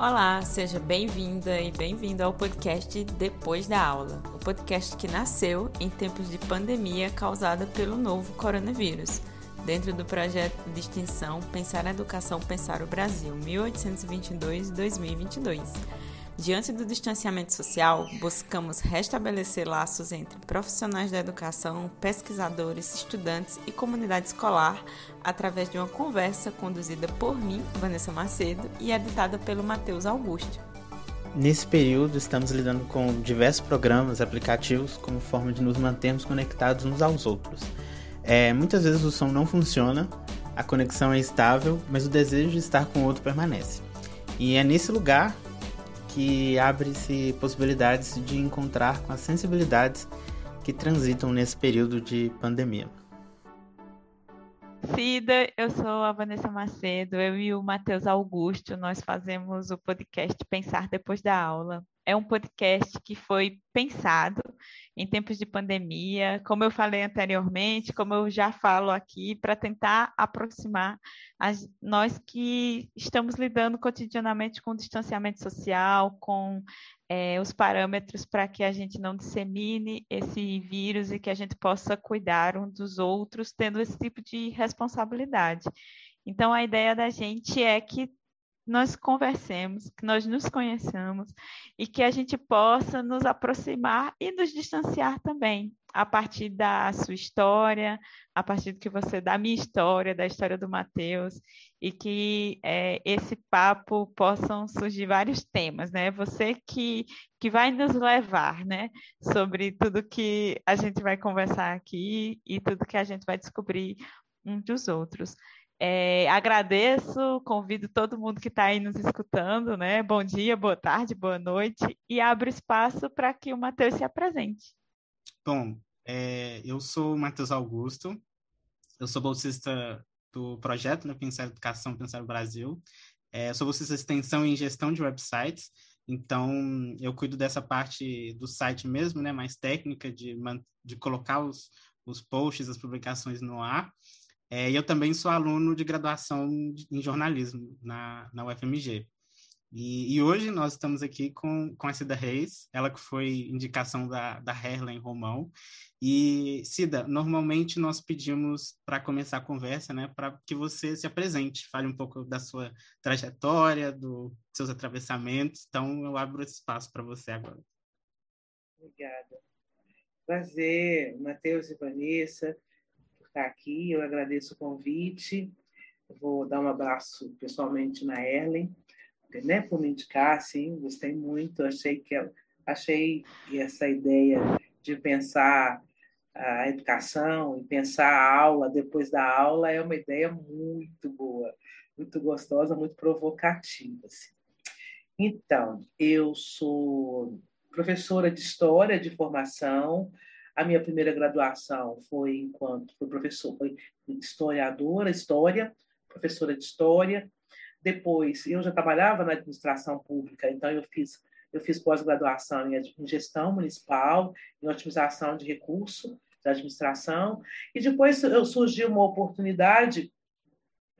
Olá, seja bem-vinda e bem-vindo ao podcast Depois da Aula, o podcast que nasceu em tempos de pandemia causada pelo novo coronavírus, dentro do projeto de extensão Pensar a Educação, Pensar o Brasil, 1822-2022. Diante do distanciamento social, buscamos restabelecer laços entre profissionais da educação, pesquisadores, estudantes e comunidade escolar através de uma conversa conduzida por mim, Vanessa Macedo, e editada pelo Matheus Augusto. Nesse período, estamos lidando com diversos programas, aplicativos, como forma de nos mantermos conectados uns aos outros. É, muitas vezes o som não funciona, a conexão é estável, mas o desejo de estar com o outro permanece. E é nesse lugar que abre-se possibilidades de encontrar com as sensibilidades que transitam nesse período de pandemia. Cida, eu sou a Vanessa Macedo, eu e o Matheus Augusto, nós fazemos o podcast Pensar Depois da Aula. É um podcast que foi pensado em tempos de pandemia, como eu falei anteriormente, como eu já falo aqui, para tentar aproximar as, nós que estamos lidando cotidianamente com o distanciamento social, com é, os parâmetros para que a gente não dissemine esse vírus e que a gente possa cuidar um dos outros, tendo esse tipo de responsabilidade. Então, a ideia da gente é que nós conversemos, que nós nos conheçamos e que a gente possa nos aproximar e nos distanciar também a partir da sua história, a partir do que você da minha história, da história do Mateus e que é, esse papo possam surgir vários temas, né? Você que que vai nos levar, né, sobre tudo que a gente vai conversar aqui e tudo que a gente vai descobrir um dos outros. É, agradeço, convido todo mundo que está aí nos escutando, né? Bom dia, boa tarde, boa noite, e abro espaço para que o Matheus se apresente. Bom, é, eu sou o Matheus Augusto, eu sou bolsista do projeto né, Pensar Educação, Pensar Brasil. É, sou bolsista de extensão em gestão de websites, então eu cuido dessa parte do site mesmo, né, mais técnica, de, de colocar os, os posts, as publicações no ar. É, e eu também sou aluno de graduação em jornalismo na, na UFMG. E, e, hoje nós estamos aqui com, com a Cida Reis, ela que foi indicação da, da Herlen Romão. E, Cida, normalmente nós pedimos para começar a conversa, né, para que você se apresente, fale um pouco da sua trajetória, dos seus atravessamentos. Então, eu abro esse espaço para você agora. Obrigada. Prazer, Matheus e Vanessa estar aqui. Eu agradeço o convite. vou dar um abraço pessoalmente na Erlen, né, por me indicar, sim, gostei muito. Achei que achei essa ideia de pensar a educação e pensar a aula depois da aula é uma ideia muito boa, muito gostosa, muito provocativa. Assim. Então, eu sou professora de história de formação, a minha primeira graduação foi enquanto foi professor, foi historiadora, história, professora de história. Depois, eu já trabalhava na administração pública, então eu fiz eu fiz pós-graduação em gestão municipal, em otimização de recurso da administração, e depois eu surgiu uma oportunidade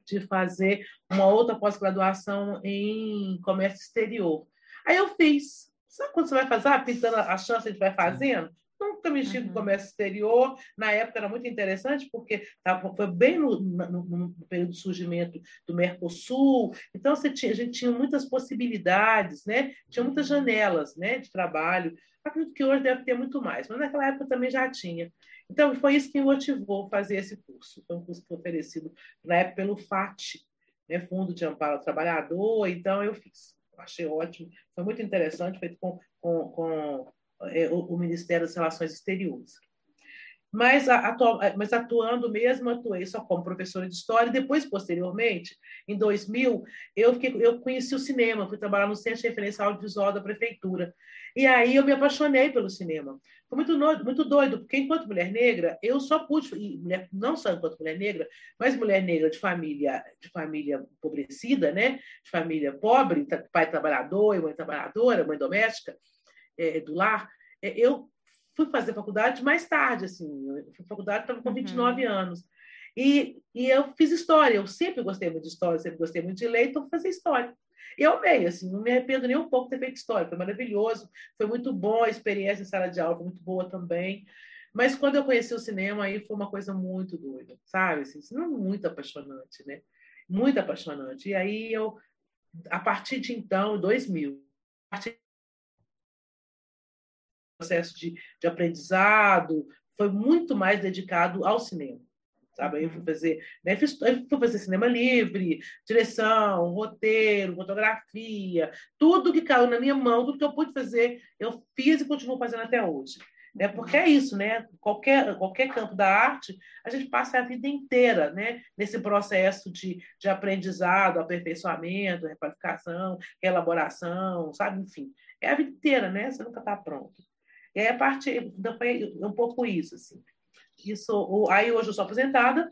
de fazer uma outra pós-graduação em comércio exterior. Aí eu fiz. Sabe quando você vai fazer? Ah, pintando a chance, a gente vai fazendo. Nunca mexi uhum. com comércio exterior. Na época era muito interessante, porque tava, foi bem no, no, no, período do surgimento do Mercosul. Então, você tinha, a gente tinha muitas possibilidades, né? tinha muitas janelas né, de trabalho. Acredito que hoje deve ter muito mais, mas naquela época também já tinha. Então, foi isso que me motivou a fazer esse curso. Foi um curso que foi oferecido na época pelo FAT, né, Fundo de Amparo ao Trabalhador. Então, eu fiz. Achei ótimo. Foi muito interessante, feito com, com, com é, o, o, Ministério das Relações Exteriores. Mas, atu, mas atuando mesmo, atuei só como professora de história. E depois, posteriormente, em 2000, eu, fiquei, eu conheci o cinema, fui trabalhar no Centro de Referência Audiovisual da Prefeitura. E aí eu me apaixonei pelo cinema. Foi muito, muito doido, porque enquanto mulher negra, eu só pude, mulher, não só enquanto mulher negra, mas mulher negra de família, de família empobrecida, né? de família pobre, pai trabalhador e mãe trabalhadora, mãe doméstica, é, do lar, é, eu fui fazer faculdade mais tarde, assim, eu fui faculdade, estava com 29 uhum. anos. E, e eu fiz história, eu sempre gostei muito de história, sempre gostei muito de ler, então fui fazer história. Eu amei, assim, não me arrependo nem um pouco de ter feito história, foi maravilhoso, foi muito bom a experiência em sala de aula, foi muito boa também. Mas quando eu conheci o cinema, aí foi uma coisa muito doida, sabe? Assim, não muito apaixonante, né? Muito apaixonante. E aí eu, a partir de então, 2000, a partir processo de, de aprendizado, foi muito mais dedicado ao cinema sabe? Aí eu fui uhum. fazer, né? Fiz, fui fazer cinema livre, direção, roteiro, fotografia, tudo que caiu na minha mão, tudo que eu pude fazer, eu fiz e continuo fazendo até hoje. Né? Porque é isso, né? Qualquer, qualquer campo da arte, a gente passa a vida inteira né? nesse processo de, de aprendizado, aperfeiçoamento, requalificação, elaboração, sabe? Enfim, é a vida inteira, né? Você nunca está pronto. E aí, a partir, então, foi um pouco isso, assim isso, aí hoje eu sou aposentada,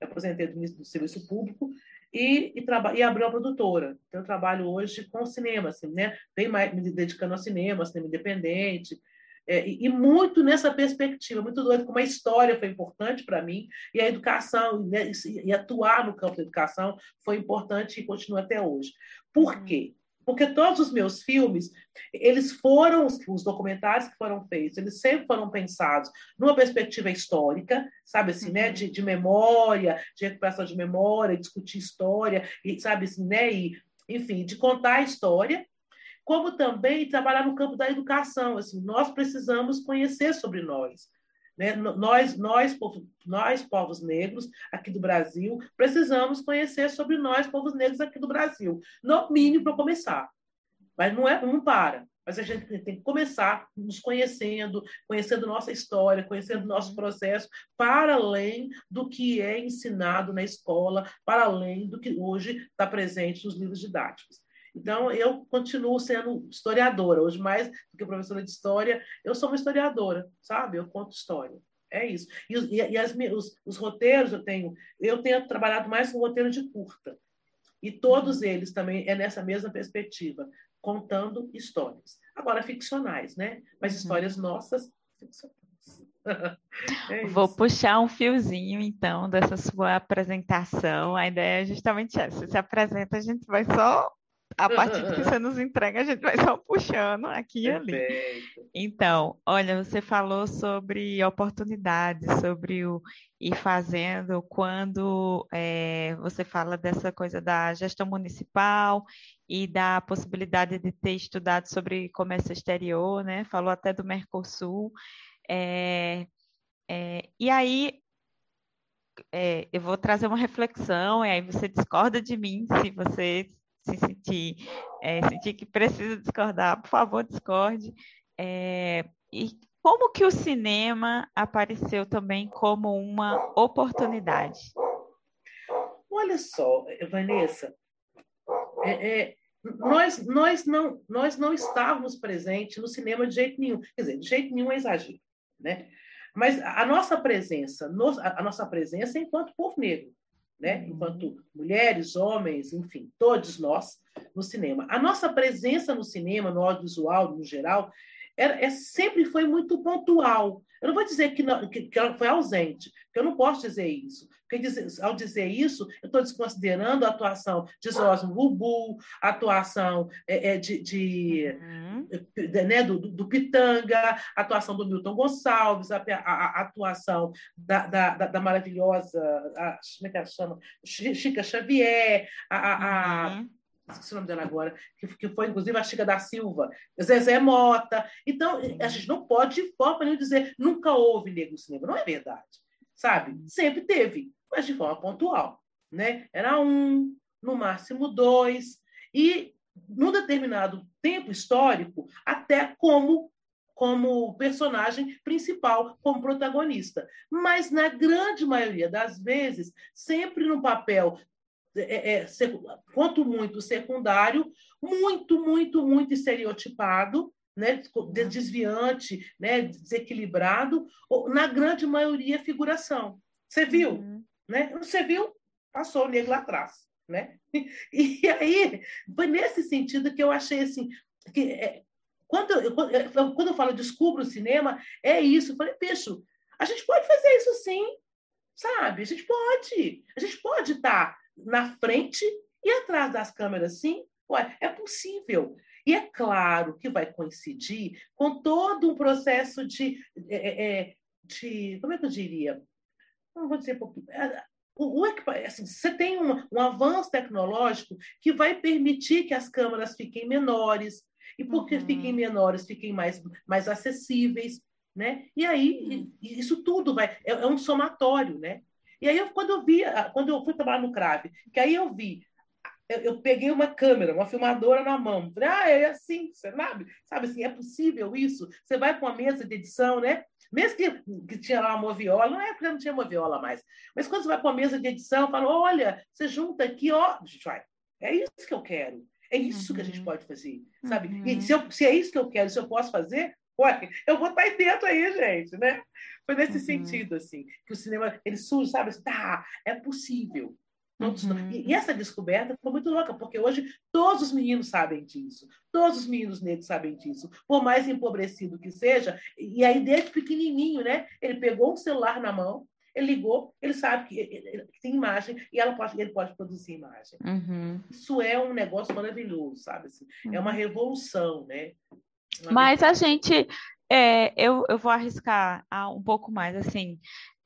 me aposentei do, do serviço público e, e, e abri uma produtora. Então, eu trabalho hoje com cinema, assim, né? Bem mais me dedicando ao cinema, cinema independente, é, e, e, muito nessa perspectiva, muito doido, como a história foi importante para mim, e a educação, né, e, e, atuar no campo da educação foi importante e continua até hoje. Por uhum. quê? Porque todos os meus filmes, eles foram, os documentários que foram feitos, eles sempre foram pensados numa perspectiva histórica, sabe assim, né? uhum. De, de memória, de recuperação de memória, discutir história, e, sabe assim, né? E, enfim, de contar a história, como também trabalhar no campo da educação. Assim, nós precisamos conhecer sobre nós. Né? Nós, nós, nós, povos negros aqui do Brasil, precisamos conhecer sobre nós, povos negros aqui do Brasil, no mínimo para começar. Mas não, é, não para. Mas a gente tem que começar nos conhecendo, conhecendo nossa história, conhecendo nosso processo, para além do que é ensinado na escola, para além do que hoje está presente nos livros didáticos. Então, eu continuo sendo historiadora. Hoje, mais do que professora de história, eu sou uma historiadora, sabe? Eu conto história. É isso. E, e, e as, os, os, roteiros eu tenho, eu tenho trabalhado mais com roteiro de curta. E todos uhum. eles também é nessa mesma perspectiva, contando histórias. Agora, ficcionais, né? Mas uhum. histórias nossas, ficcionais. É Vou puxar um fiozinho, então, dessa sua apresentação. A ideia é justamente essa. Você se apresenta, a gente vai só a partir do que você nos entrega, a gente vai só puxando aqui e ali. Então, olha, você falou sobre oportunidades, sobre o ir fazendo, quando é, você fala dessa coisa da gestão municipal e da possibilidade de ter estudado sobre comércio exterior, né? Falou até do Mercosul. É, é, e aí, é, eu vou trazer uma reflexão, e aí você discorda de mim se você se sentir, é, sentir que precisa discordar, por favor, discorde. É, e como que o cinema apareceu também como uma oportunidade? Olha só, Vanessa, é, é, nós, nós, não, nós não estávamos presentes no cinema de jeito nenhum. Quer dizer, de jeito nenhum é exagero, né? Mas a nossa presença, a nossa presença enquanto povo negro né? enquanto mulheres, homens, enfim, todos nós no cinema. A nossa presença no cinema, no audiovisual, no geral, é, é sempre foi muito pontual. Eu não vou dizer que, não, que, que ela foi ausente, porque eu não posso dizer isso. Porque dizer, ao dizer isso, eu estou desconsiderando a atuação de Zosmo Bubu, a atuação é, é, de, de, uhum. de né, do, do, Pitanga, a atuação do Milton Gonçalves, a, a, a atuação da, da, da, maravilhosa, a, como é que ela chama? Chica Xavier, a, uhum esqueci o nome dela agora, que, que foi inclusive a Chica da Silva, Zezé Mota. Então, a gente não pode, de forma nenhuma, dizer nunca houve negro no cinema. Não é verdade, sabe? Sempre teve, mas de forma pontual. Né? Era um, no máximo dois, e num determinado tempo histórico, até como como personagem principal, como protagonista. Mas, na grande maioria das vezes, sempre no papel é, é, quanto muito secundário, muito, muito, muito estereotipado, né, desviante, né, desequilibrado, na grande maioria figuração. Você viu? Uhum. Né? Você viu? Passou o negro lá atrás. Né? E, aí, foi nesse sentido que eu achei assim, que é, quando, eu, quando eu falo descubro o cinema, é isso. Eu falei, bicho, a gente pode fazer isso sim, sabe? A gente pode. A gente pode estar na frente e atrás das câmeras, sim, Ué, é possível. E é claro que vai coincidir com todo um processo de, é, é, é de como é que eu diria? Não vou dizer é, o, o, assim, você tem um, um, avanço tecnológico que vai permitir que as câmeras fiquem menores, e porque uhum. fiquem menores, fiquem mais, mais acessíveis, né? E aí, uhum. isso tudo vai, é, é, um somatório, né? E aí, eu, quando eu vi, quando eu fui trabalhar no CRAV, que aí eu vi eu, eu, peguei uma câmera, uma filmadora na mão. Falei, ah, é assim, você sabe? Sabe assim, é possível isso? Você vai com a mesa de edição, né? Mesmo que, que tinha lá uma moviola, não é porque não tinha moviola mais. Mas quando você vai com a mesa de edição, fala, olha, você junta aqui, ó, vai. É isso que eu quero. É isso uhum. que a gente uhum. pode fazer, sabe? Uhum. E se, eu, se é isso que eu quero, se eu posso fazer, ué, eu vou estar aí dentro aí, gente, né? Foi nesse uhum. sentido, assim, que o cinema, ele surge, sabe? Tá, é possível. Todos, uhum. e, e, essa descoberta foi muito louca, porque hoje todos os meninos sabem disso, todos os meninos negros sabem disso, por mais empobrecido que seja, e aí desde pequenininho, né? Ele pegou um celular na mão, ele ligou, ele sabe que, ele, que tem imagem e ela pode, ele pode produzir imagem. Uhum. Isso é um negócio maravilhoso, sabe? Assim, uhum. É uma uhum. revolução, né? Uma Mas revolução. a gente, é, eu, eu vou arriscar um pouco mais, assim,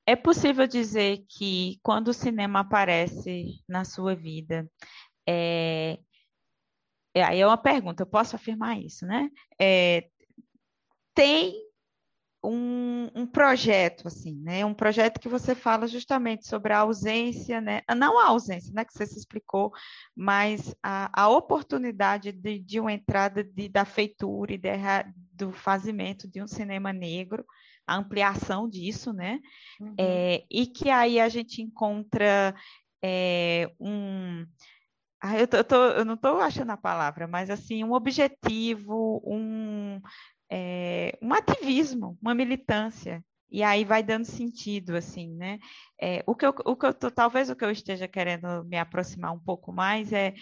é possível dizer que quando o cinema aparece na sua vida, é, é, aí é uma pergunta, eu posso afirmar isso, né? É, tem um, um, projeto, assim, né? Um projeto que você fala justamente sobre a ausência, né? Não a ausência, né? Que você se explicou, mas a, a oportunidade de, de uma entrada de, da feitura e de, do fazimento de um cinema negro a ampliação disso, né? Uhum. É, e que aí a gente encontra é, um. Ah, eu, tô, eu, tô, eu, não estou achando a palavra, mas assim, um objetivo, um, é, um ativismo, uma militância. E aí vai dando sentido, assim, né? É, o que eu, o que eu tô, talvez o que eu esteja querendo me aproximar um pouco mais é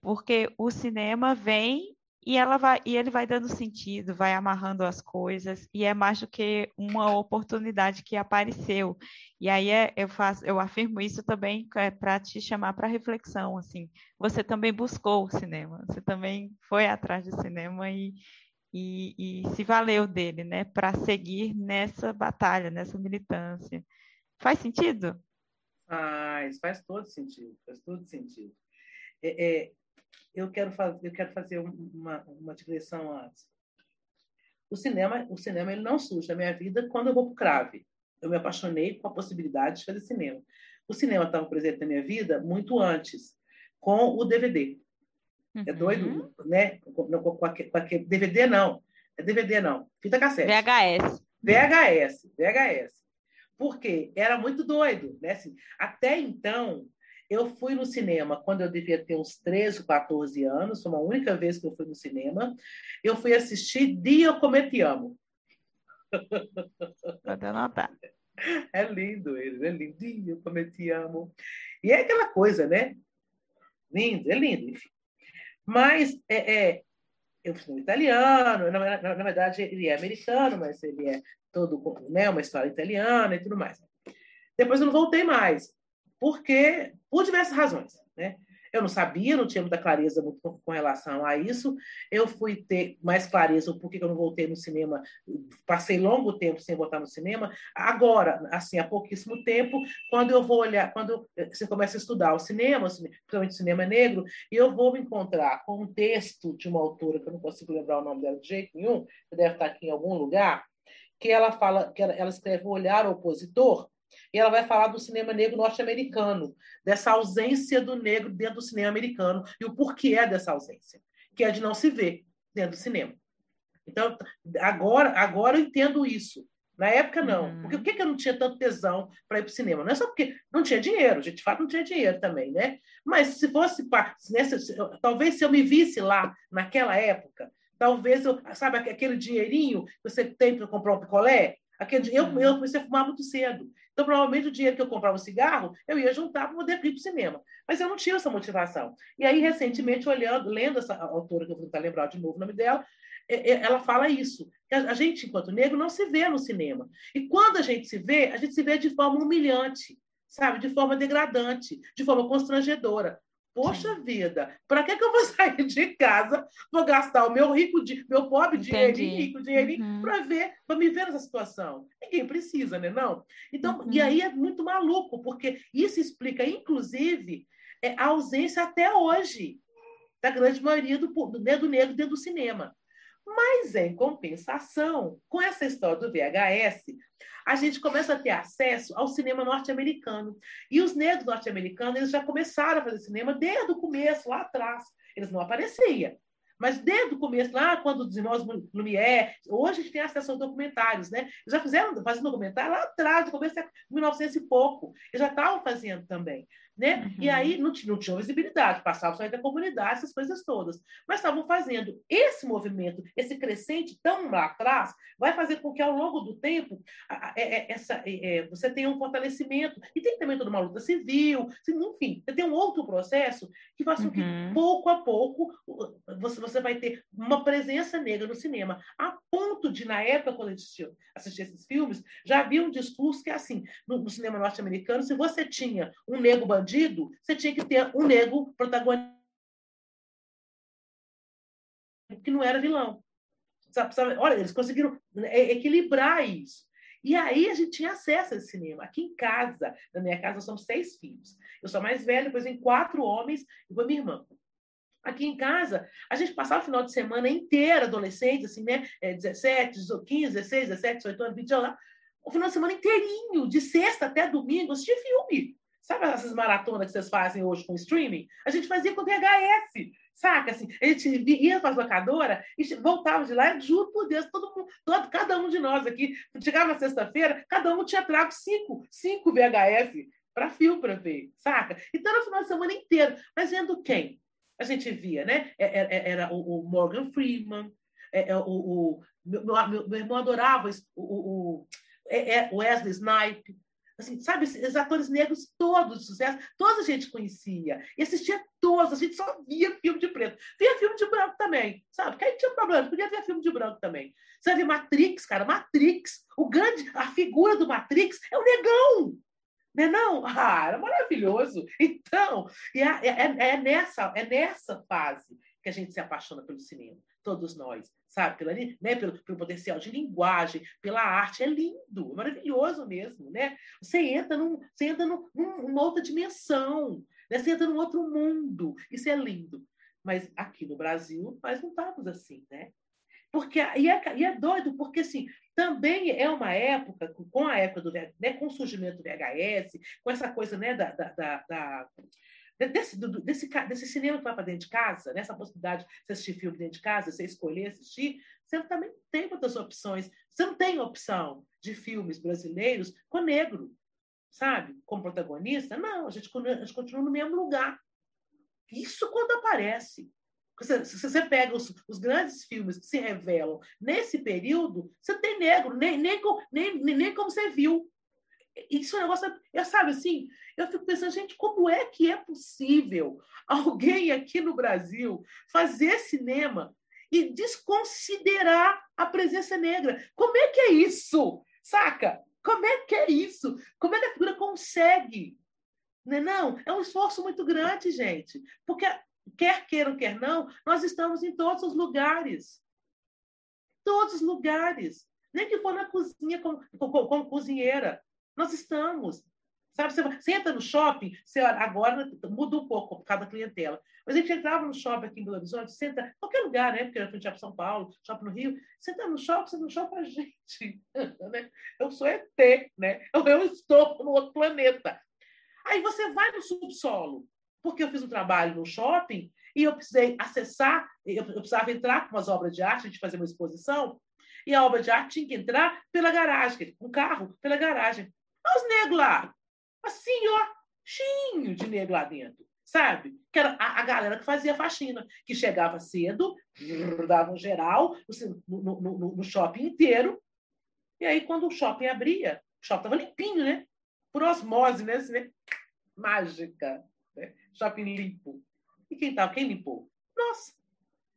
porque o cinema vem e ela vai e ele vai dando sentido, vai amarrando as coisas e é mais do que uma oportunidade que apareceu. E aí é, eu faço, eu afirmo isso também é, para te chamar para reflexão, assim. Você também buscou o cinema, você também foi atrás do cinema e, e, e se valeu dele, né, para seguir nessa batalha, nessa militância. Faz sentido? Faz, faz todo sentido, faz todo sentido. É, é, eu quero fazer, eu quero fazer uma, uma digressão antes. O cinema, o cinema ele não surge na minha vida quando eu vou para o Crave. Eu me apaixonei com a possibilidade de fazer cinema. O cinema estava presente na minha vida muito antes, com o DVD. É uhum. É doido, né? Com, com, com, aquele, com aquele DVD não, é DVD não, fita cassete. VHS. VHS, VHS. Porque era muito doido, né? Assim, até então, eu fui no cinema quando eu devia ter uns 13, 14 anos, foi uma única vez que eu fui no cinema. Eu fui assistir Dio Come Te Amo. Pode anotar. É lindo ele, é lindo. Dio Come Te Amo. E é aquela coisa, né? Lindo, é lindo, enfim. Mas é, é, eu fui italiano, na, na, na, verdade ele é americano, mas ele é todo, né, uma história italiana e tudo mais. Depois eu não voltei mais porque por diversas razões, né? Eu não sabia, não tinha muita clareza com, relação a isso. Eu fui ter mais clareza porquê que eu não voltei no cinema. Passei longo tempo sem voltar no cinema. Agora, assim, há pouquíssimo tempo, quando eu vou olhar, quando você começa a estudar o cinema, principalmente o cinema negro, e eu vou me encontrar com um texto de uma autora que eu não consigo lembrar o nome dela de jeito nenhum, que deve estar aqui em algum lugar, que ela fala que ela, ela escreve o olhar opositor e ela vai falar do cinema negro norte-americano, dessa ausência do negro dentro do cinema americano e o porquê é dessa ausência, que é de não se ver dentro do cinema. Então, agora, agora eu entendo isso. Na época, não. Uhum. Porque por que eu não tinha tanto tesão para ir para o cinema? Não é só porque não tinha dinheiro, gente, de fato não tinha dinheiro também, né? Mas se fosse, talvez se eu me visse lá naquela época, talvez eu, sabe, aquele dinheirinho que você tem para comprar um picolé, aquele, eu, uhum. eu comecei a fumar muito cedo. Então, provavelmente, o dinheiro que eu comprava o cigarro, eu ia juntar para poder ir para o cinema. Mas eu não tinha essa motivação. E aí, recentemente, olhando, lendo essa autora, que eu vou tentar lembrar de novo o nome dela, é, é, ela fala isso. A gente, enquanto negro, não se vê no cinema. E quando a gente se vê, a gente se vê de forma humilhante, sabe? De forma degradante, de forma constrangedora. Poxa vida, para que, que eu vou sair de casa, vou gastar o meu rico, meu pobre dinheirinho, rico dinheirinho, uhum. para ver, para me ver nessa situação? Ninguém precisa, né? Não. Então, uhum. e aí é muito maluco, porque isso explica, inclusive, é, a ausência até hoje da grande maioria do, do, do negro dentro do cinema. Mas, em compensação, com essa história do VHS, a gente começa a ter acesso ao cinema norte-americano. E os negros norte-americanos já começaram a fazer cinema desde o começo, lá atrás. Eles não apareciam. Mas desde o começo, lá quando os irmãos Lumière, hoje a gente tem acesso aos documentários, né? Eles já fizeram, fazendo documentário lá atrás, no começo de 1900 e pouco. Eles já estavam fazendo também né? Uhum. E aí não, não tinha visibilidade, passava só entre a comunidade, essas coisas todas. Mas estavam fazendo esse movimento, esse crescente tão lá atrás, vai fazer com que ao longo do tempo é, é, essa, é, você tenha um fortalecimento. E tem também toda uma luta civil, enfim, você tem um outro processo que faz com que uhum. pouco a pouco você, você vai ter uma presença negra no cinema, a ponto de, na época, quando a gente assistia esses filmes, já havia um discurso que é assim, no, no cinema norte-americano, se você tinha um negro bandido, você tinha que ter um negro protagonista que não era vilão. Olha, eles conseguiram né, equilibrar isso. E aí a gente tinha acesso a esse cinema. Aqui em casa, na minha casa, somos seis filhos. Eu sou mais velha, depois em quatro homens e com minha irmã. Aqui em casa, a gente passava o final de semana inteiro, adolescente, assim, né? 17, 15, 16, 17, 18 anos, 20 anos, o final de semana inteirinho, de sexta até domingo, assistir filme. Sabe essas maratonas que vocês fazem hoje com streaming? A gente fazia com VHS, saca? Assim, a gente ia para as locadoras e voltava de lá, juro por Deus, todo mundo, todo, cada um de nós aqui, chegava na sexta-feira, cada um tinha trago cinco, cinco VHS para filme para ver, saca? Então era o final de semana inteiro. Mas vendo quem? A gente via, né? É, é, é, era o Morgan Freeman, o, o, meu, meu, irmão adorava o, o, o Wesley Snipe, Assim, sabe, os atores negros todos de sucesso, toda a gente conhecia. E assistia todos, a gente só via filme de preto. Via filme de branco também, sabe? Porque aí tinha problema, podia ver filme de branco também. Você vê Matrix, cara, Matrix. O grande, a figura do Matrix é o negão. Né não? Ah, era maravilhoso. Então, é, é, é, nessa, é nessa fase que a gente se apaixona pelo cinema, todos nós sabe? Pela, né? pelo, pelo potencial de linguagem, pela arte. É lindo, é maravilhoso mesmo, né? Você entra, num, você entra num, numa outra dimensão, né? você entra num outro mundo. Isso é lindo. Mas aqui no Brasil, nós não estamos assim, né? Porque, e, é, e é doido, porque assim, também é uma época, com a época do né, com o surgimento do VHS, com essa coisa né, da, da, da desse, desse, desse cinema que vai para dentro de casa, nessa possibilidade de você assistir filme dentro de casa, você escolher assistir, você também tem outras opções. Você não tem opção de filmes brasileiros com negro, sabe? Como protagonista. Não, a gente, a gente continua no mesmo lugar. Isso quando aparece. Se você pega os, os, grandes filmes que se revelam nesse período, você tem negro, nem, nem, nem, nem como você viu. Isso é um negócio, eu, sabe assim, eu fico pensando, gente, como é que é possível alguém aqui no Brasil fazer cinema e desconsiderar a presença negra? Como é que é isso? Saca? Como é que é isso? Como é que a figura consegue? Não, é, não? é um esforço muito grande, gente. Porque, quer queiram, quer não, nós estamos em todos os lugares. Todos os lugares. Nem que for na cozinha como, como, como cozinheira. Nós estamos. Sabe, você, você entra no shopping, você, agora muda um pouco por causa da clientela. Mas a gente entrava no shopping aqui em Belo Horizonte, senta, qualquer lugar, né? Porque a gente ia para São Paulo, shopping no Rio, você entra no shopping, você no shopping a gente. Né? Eu sou ET, né? Eu estou no outro planeta. Aí você vai no subsolo, porque eu fiz um trabalho no shopping e eu precisei acessar, eu, precisava entrar com umas obras de arte, a gente fazer uma exposição, e a obra de arte tinha que entrar pela garagem, um carro pela garagem. Olha os negros lá. Assim, ó, chinho de negro lá dentro. Sabe? Que era a, a galera que fazia faxina, que chegava cedo, dava um geral no, no, no, no shopping inteiro. E aí, quando o shopping abria, o shopping estava limpinho, né? Por osmose, né? Assim, né? Mágica. Né? Shopping limpo. E quem tava? Quem limpou? Nossa,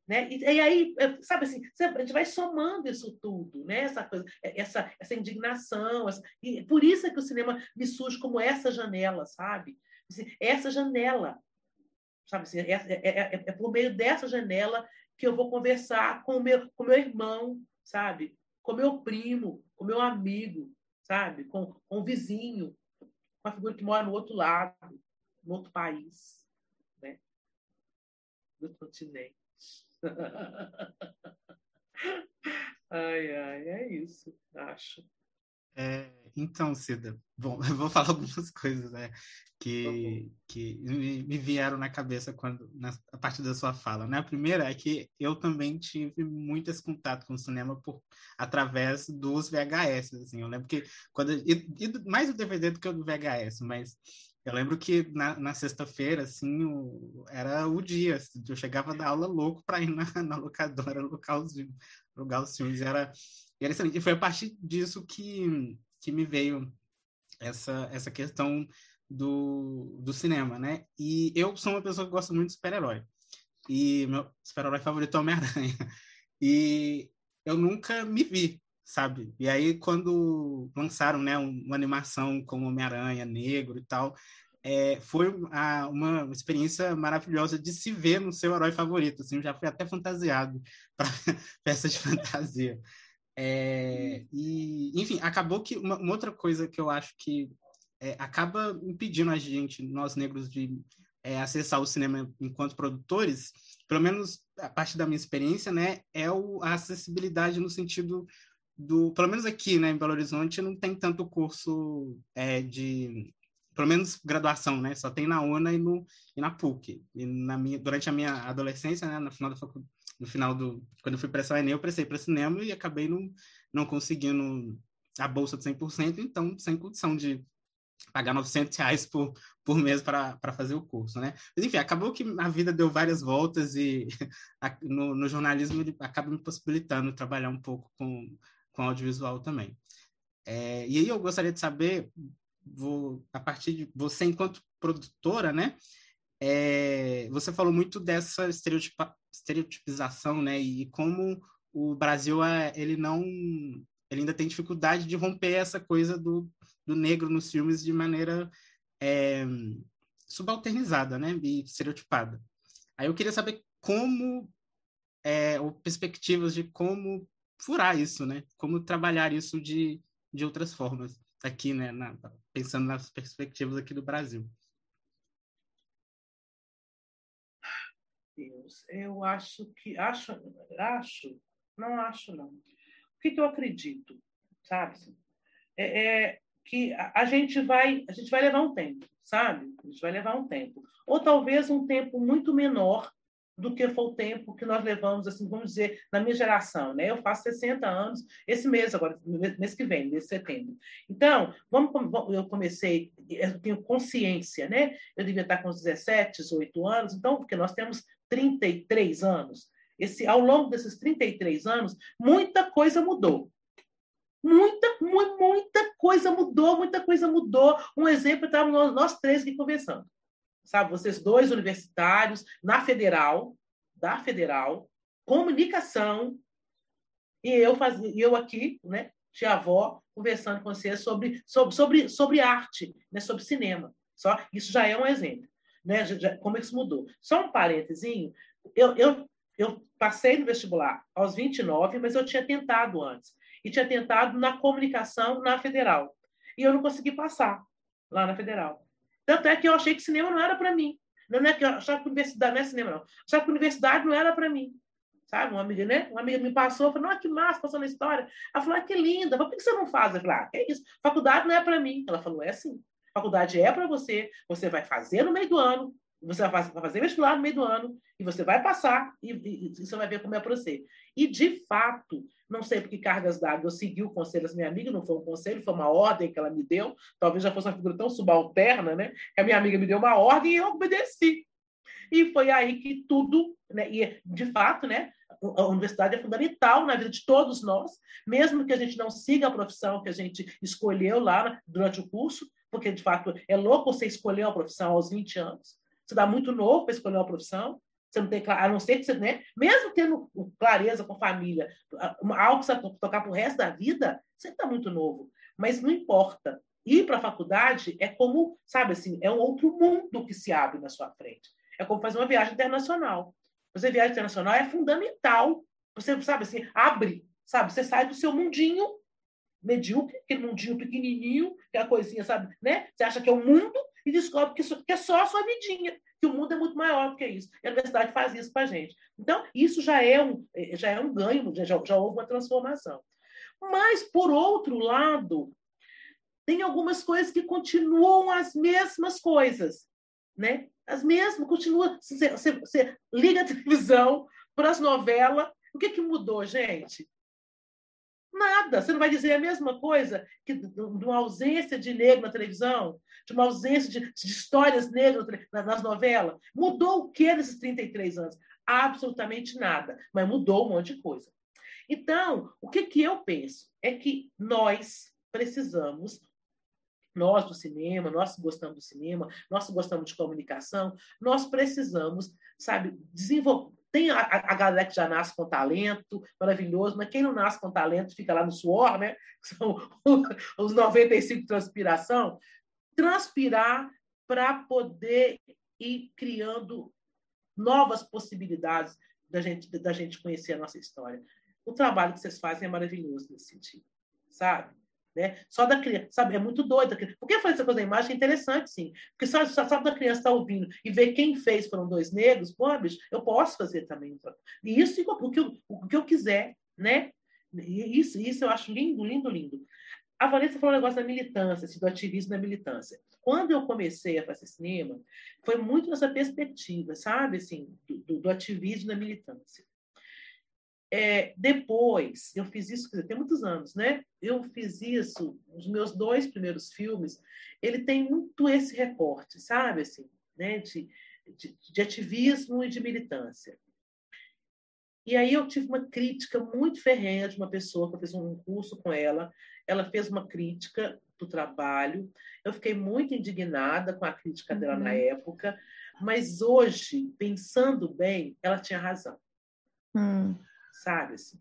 né? E, e, aí, é, sabe assim, a gente vai somando isso tudo, né? essa, coisa, é, essa, essa indignação. Essa, e por isso é que o cinema me surge como essa janela, sabe? Assim, essa janela sabe assim, é, é, é, é, por meio dessa janela que eu vou conversar com meu, com meu irmão, sabe? Com meu primo, com meu amigo, sabe? Com, com o vizinho, com a figura que mora no outro lado, no outro país, né? No continente. Ai, ai, é isso, acho. É, então, Cida, bom, eu vou falar algumas coisas né, que, que me, me, vieram na cabeça quando na, a partir da sua fala. Né? A primeira é que eu também tive muito esse contato com o cinema por, através dos VHS. Assim, eu lembro que quando e, e mais o DVD do que o VHS, mas eu lembro que na, na sexta-feira, assim, o, era o dia. Assim, eu chegava da aula louco para ir na, na locadora alugar os, alugar os filmes. Era, era excelente. E foi a partir disso que, que me veio essa, essa questão do, do cinema, né? E eu sou uma pessoa que gosta muito de super-herói. E meu super-herói favorito é Homem-Aranha. E eu nunca me vi sabe? E aí, quando lançaram né, uma animação com Homem-Aranha negro e tal, é, foi a, uma experiência maravilhosa de se ver no seu herói favorito. Assim, já fui até fantasiado para peça de fantasia. É, e, enfim, acabou que uma, uma, outra coisa que eu acho que é, acaba impedindo a gente, nós negros, de é, acessar o cinema enquanto produtores, pelo menos a partir da minha experiência, né, é o, a acessibilidade no sentido do, pelo menos aqui, né, em Belo Horizonte, não tem tanto curso é, de, pelo menos graduação, né, só tem na UNA e, no, e na PUC. E na minha, durante a minha adolescência, né, no final faculdade, no final do, quando eu fui prestar o Enem, eu prestei para cinema e acabei não, não conseguindo a bolsa de 100%, então sem condição de pagar 900 reais por, por mês para fazer o curso, né? Mas, enfim, acabou que a vida deu várias voltas e no, no jornalismo ele acaba me possibilitando trabalhar um pouco com com audiovisual também. É, e aí eu gostaria de saber, vou, a partir de você enquanto produtora, né? É, você falou muito dessa estereotipa, estereotipização, né? E como o Brasil é, ele não, ele ainda tem dificuldade de romper essa coisa do, do negro nos filmes de maneira é, subalternizada, né? E estereotipada. Aí eu queria saber como é, ou perspectivas de como furar isso, né? Como trabalhar isso de, de outras formas aqui, né? Na, pensando nas perspectivas aqui do Brasil. Deus, eu acho que acho, acho, não acho não. O que, que eu acredito, sabe? É, é que a, a, gente vai, a gente vai levar um tempo, sabe? A gente vai levar um tempo, ou talvez um tempo muito menor do que foi o tempo que nós levamos, assim, vamos dizer, na minha geração, né? Eu faço 60 anos esse mês agora, mês que vem, mês de setembro. Então, vamos, eu comecei, eu tenho consciência, né? Eu devia estar com 17, 18 anos, então, porque nós temos 33 anos. Esse, ao longo desses 33 anos, muita coisa mudou. Muita, muita coisa mudou, muita coisa mudou. Um exemplo, estávamos nós, nós três aqui conversando sabe? Vocês dois universitários, na federal, da federal, comunicação, e eu fazia, eu aqui, né, tia avó, conversando com vocês sobre, sobre, sobre, sobre arte, né, sobre cinema. Só isso já é um exemplo, né? Já, como isso mudou. Só um parentezinho, eu, eu, eu passei no vestibular aos 29, mas eu tinha tentado antes. E tinha tentado na comunicação na federal. E eu não consegui passar lá na federal. Tanto é que eu achei que cinema não era para mim. Não é que eu achava que universidade não é cinema, não. Achava que universidade não era para mim. Sabe? Uma amiga, né? Uma amiga me passou, falou, não, que massa, passou na história. Ela falou, ah, que linda, por que você não faz? Eu falei, ah, é isso, faculdade não é para mim. Ela falou, é sim. Faculdade é para você, você vai fazer no meio do ano, você vai fazer vestibular no meio do ano, e você vai passar, e, e, e você vai ver como é para você. E, de fato, não sei por que cargas d'água eu segui o conselho dessa minha amiga, não foi um conselho, foi uma ordem que ela me deu. Talvez já fosse uma figura tão subalterna, né? Que a minha amiga me deu uma ordem e eu obedeci. E foi aí que tudo, né? E, de fato, né? A universidade é fundamental na vida de todos nós, mesmo que a gente não siga a profissão que a gente escolheu lá durante o curso, porque, de fato, é louco você escolher uma profissão aos 20 anos. Você dá muito novo para escolher uma profissão, você não tem, a não ser que você, né, mesmo tendo clareza com a família, algo que você tocar para o resto da vida, você está muito novo. Mas não importa. Ir para a faculdade é como, sabe assim, é um outro mundo que se abre na sua frente. É como fazer uma viagem internacional. Fazer viagem internacional é fundamental. Você, sabe, assim, abre, sabe? Você sai do seu mundinho medíocre, aquele mundinho pequenininho, aquela coisinha, sabe, né? Você acha que é o mundo e descobre que, isso, que é só a sua vidinha, que o mundo é muito maior do que isso. E a universidade faz isso para a gente. Então, isso já é um, já é um ganho, já, já houve uma transformação. Mas, por outro lado, tem algumas coisas que continuam as mesmas coisas, né? As mesmas, continua. Você, você, você liga a televisão para as novelas. O que, que mudou, gente? Nada. Você não vai dizer a mesma coisa que de uma ausência de negro na televisão, de uma ausência de, de histórias negras nas novelas. Mudou o que nesses 33 anos? Absolutamente nada. Mas mudou um monte de coisa. Então, o que, que eu penso? É que nós precisamos nós do cinema, nós que gostamos do cinema, nós que gostamos de comunicação, nós precisamos, sabe, desenvolver. Tem a, a, galera que já nasce com talento, maravilhoso, mas quem não nasce com talento fica lá no suor, né? São os 95 de transpiração. Transpirar para poder ir criando novas possibilidades da gente, da gente conhecer a nossa história. O trabalho que vocês fazem é maravilhoso nesse sentido, sabe? Né? Só da criança, sabe? É muito doido. Por que fazer essa coisa da imagem? É interessante, sim. Porque só, só da criança estar tá ouvindo e ver quem fez foram dois negros, pô, bicho, eu posso fazer também. E isso o que eu, o que eu quiser, né? Isso, isso eu acho lindo, lindo, lindo. A Vanessa falou um negócio da militância, assim, do ativismo da militância. Quando eu comecei a fazer cinema, foi muito nessa perspectiva, sabe, assim, do, do ativismo da militância. É, depois, eu fiz isso, dizer, tem muitos anos, né? Eu fiz isso, os meus dois primeiros filmes, ele tem muito esse recorte, sabe? Assim, né? de, de, de ativismo e de militância. E aí eu tive uma crítica muito ferrenha de uma pessoa que eu fiz um curso com ela. Ela fez uma crítica do trabalho. Eu fiquei muito indignada com a crítica dela uhum. na época, mas hoje, pensando bem, ela tinha razão. Uhum sabe? Assim.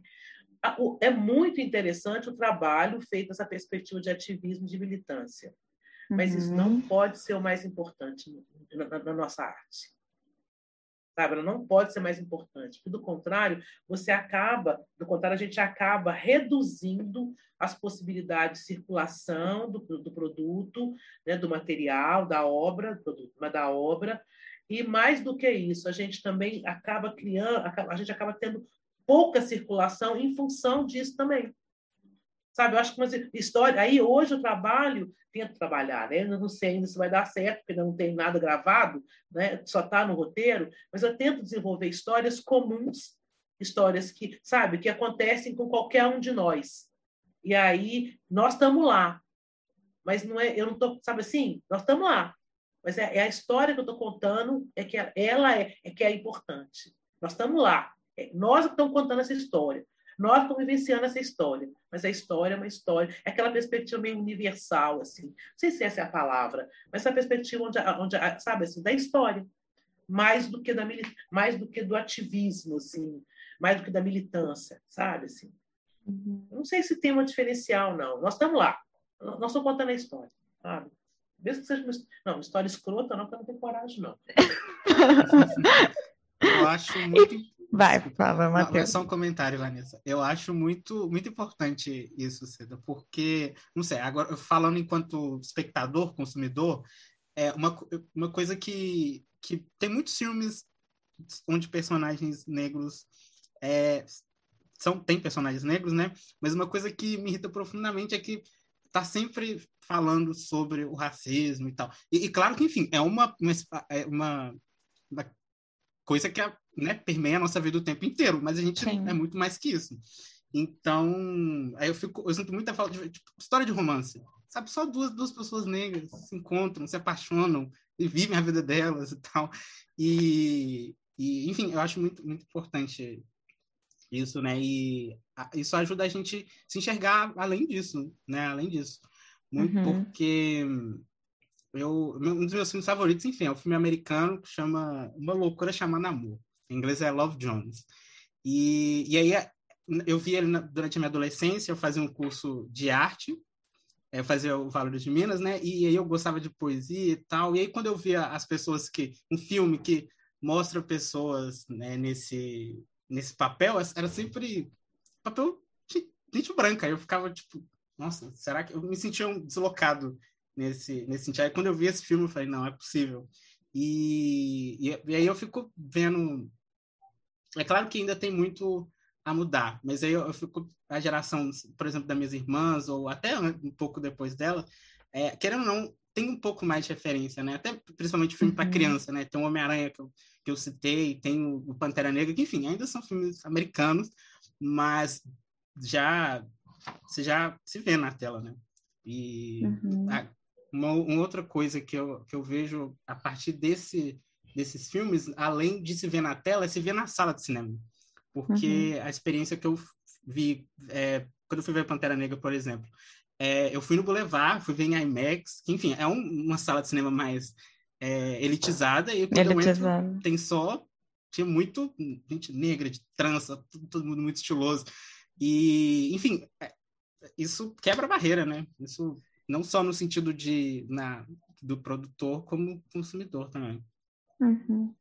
É muito interessante o trabalho feito nessa perspectiva de ativismo de militância, mas uhum. isso não uhum. pode ser o mais importante na, na nossa arte. Sabe? Ela não pode ser mais importante. do contrário, você acaba, do contrário, a gente acaba reduzindo as possibilidades de circulação do, do produto, né, do material, da obra, produto, da obra, e mais do que isso, a gente também acaba criando, a gente acaba tendo pouca circulação em função disso também. Sabe, eu acho que uma história. Aí hoje eu trabalho, tento trabalhar, né? Eu não sei ainda se vai dar certo, porque não tem nada gravado, né? Só está no roteiro, mas eu tento desenvolver histórias comuns, histórias que, sabe, que acontecem com qualquer um de nós. E aí nós estamos lá. Mas não é, eu não tô, sabe assim, nós estamos lá. Mas é, é, a história que eu estou contando é que ela é, é que é importante. Nós estamos lá. É, nós estamos contando essa história. Nós estamos vivenciando essa história, mas a história é uma história, é aquela perspectiva meio universal, assim. Não sei se essa é a palavra, mas essa perspectiva onde, onde sabe assim, da história, mais do que da mais do que do ativismo, assim, mais do que da militância, sabe assim. Uhum. Não sei se tem uma diferencial, não. Nós estamos lá. Nós estamos contando a história, sabe? Mesmo que seja uma, não, uma história escrota, não, porque eu não tenho coragem, não. eu acho muito Vai, fala, Matheus. É só um comentário, Vanessa. Eu acho muito, muito importante isso, Seda, porque, não sei, agora falando enquanto espectador, consumidor, é uma, uma coisa que, que tem muitos filmes onde personagens negros é, são tem personagens negros, né? Mas uma coisa que me irrita profundamente é que tá sempre falando sobre o racismo e tal. E, e claro que, enfim, é uma, uma, é uma, uma coisa que a né, permeia a nossa vida o tempo inteiro, mas a gente Sim. é muito mais que isso. Então, aí eu fico, eu sinto muita falta de tipo, história de romance. Sabe, só duas, duas pessoas negras se encontram, se apaixonam e vivem a vida delas e tal. E, e enfim, eu acho muito, muito importante isso, né? E isso ajuda a gente se enxergar além disso, né? Além disso. Muito uhum. porque eu, um dos meus filmes favoritos, enfim, é um filme americano que chama Uma Loucura Chamada Amor. Em inglês é Love Jones. E, e aí eu vi ele durante a minha adolescência, eu fazia um curso de arte, eu fazia o Valor de Minas, né? E aí eu gostava de poesia e tal. E aí quando eu via as pessoas que um filme que mostra pessoas né, nesse, nesse papel, era sempre papel de gente branca. Eu ficava tipo, nossa, será que eu me sentia um deslocado nesse, nesse sentido? Aí quando eu vi esse filme, eu falei, não, é possível. E, e, e aí eu fico vendo. É claro que ainda tem muito a mudar, mas aí eu, eu fico a geração, por exemplo, das minhas irmãs ou até um pouco depois dela, é, querendo ou não, tem um pouco mais de referência, né? Até principalmente filme uhum. para criança, né? Tem o Homem-Aranha que eu, que eu citei, tem o Pantera Negra, que enfim, ainda são filmes americanos, mas já você já se vê na tela, né? E uhum. a, uma, uma, outra coisa que eu, que eu vejo a partir desse, desses filmes, além de se ver na tela, é se ver na sala de cinema. Porque uhum. a experiência que eu vi, é, quando eu fui ver Pantera Negra, por exemplo, é, eu fui no Boulevard, fui ver em IMAX, que, enfim, é um, uma sala de cinema mais é, elitizada, e quando Elitizado. eu entro, tem só, tinha muito gente negra, de trança, todo, todo mundo muito estiloso. E, enfim, é, isso quebra a barreira, né? Isso não só no sentido de na, do produtor, como consumidor também. Uhum.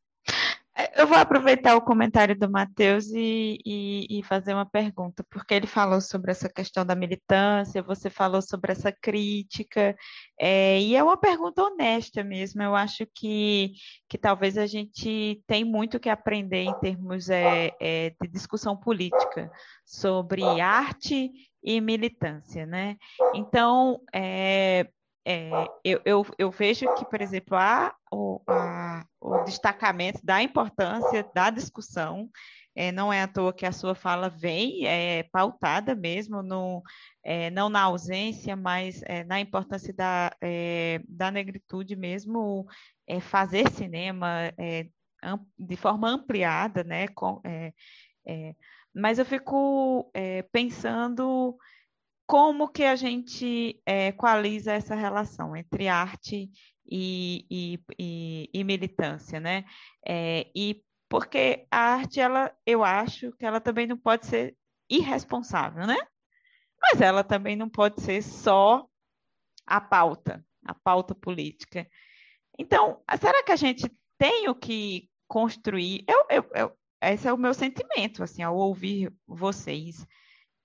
É, eu vou aproveitar o comentário do Matheus e, e, e, fazer uma pergunta, porque ele falou sobre essa questão da militância, você falou sobre essa crítica, é, e é uma pergunta honesta mesmo. Eu acho que, que talvez a gente tem muito que aprender em termos é, é de discussão política sobre arte e militância, né? Então, é, é, eu, eu, eu, vejo que, por exemplo, há o, a, o destacamento da importância da discussão, é, não é à toa que a sua fala vem é, pautada mesmo, no, é, não na ausência, mas é, na importância da, é, da negritude mesmo, fazer cinema de forma ampliada, né? Com, mas eu fico pensando como que a gente é, essa relação entre arte e, e, e, e militância, né? É, e porque a arte, ela, eu acho que ela também não pode ser irresponsável, né? Mas ela também não pode ser só a pauta, a pauta política. Então, será que a gente tem o que construir? Eu, eu, eu, esse é o meu sentimento, assim, ao ouvir vocês.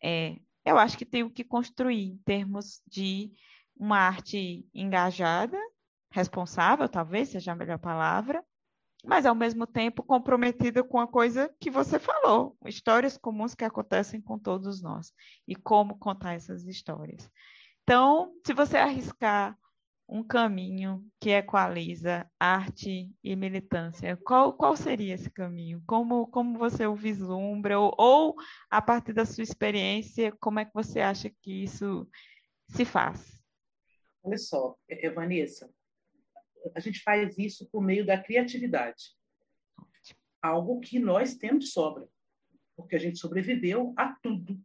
É, eu acho que tenho que construir em termos de uma arte engajada, responsável, talvez seja a melhor palavra, mas ao mesmo tempo comprometida com a coisa que você falou, histórias comuns que acontecem com todos nós e como contar essas histórias. Então, se você arriscar um caminho que equaliza arte e militância. Qual, qual seria esse caminho? Como, como você o vislumbra? Ou, ou, a partir da sua experiência, como é que você acha que isso se faz? Olha só, Vanessa, a gente faz isso por meio da criatividade. Algo que nós temos de sobra, porque a gente sobreviveu a tudo.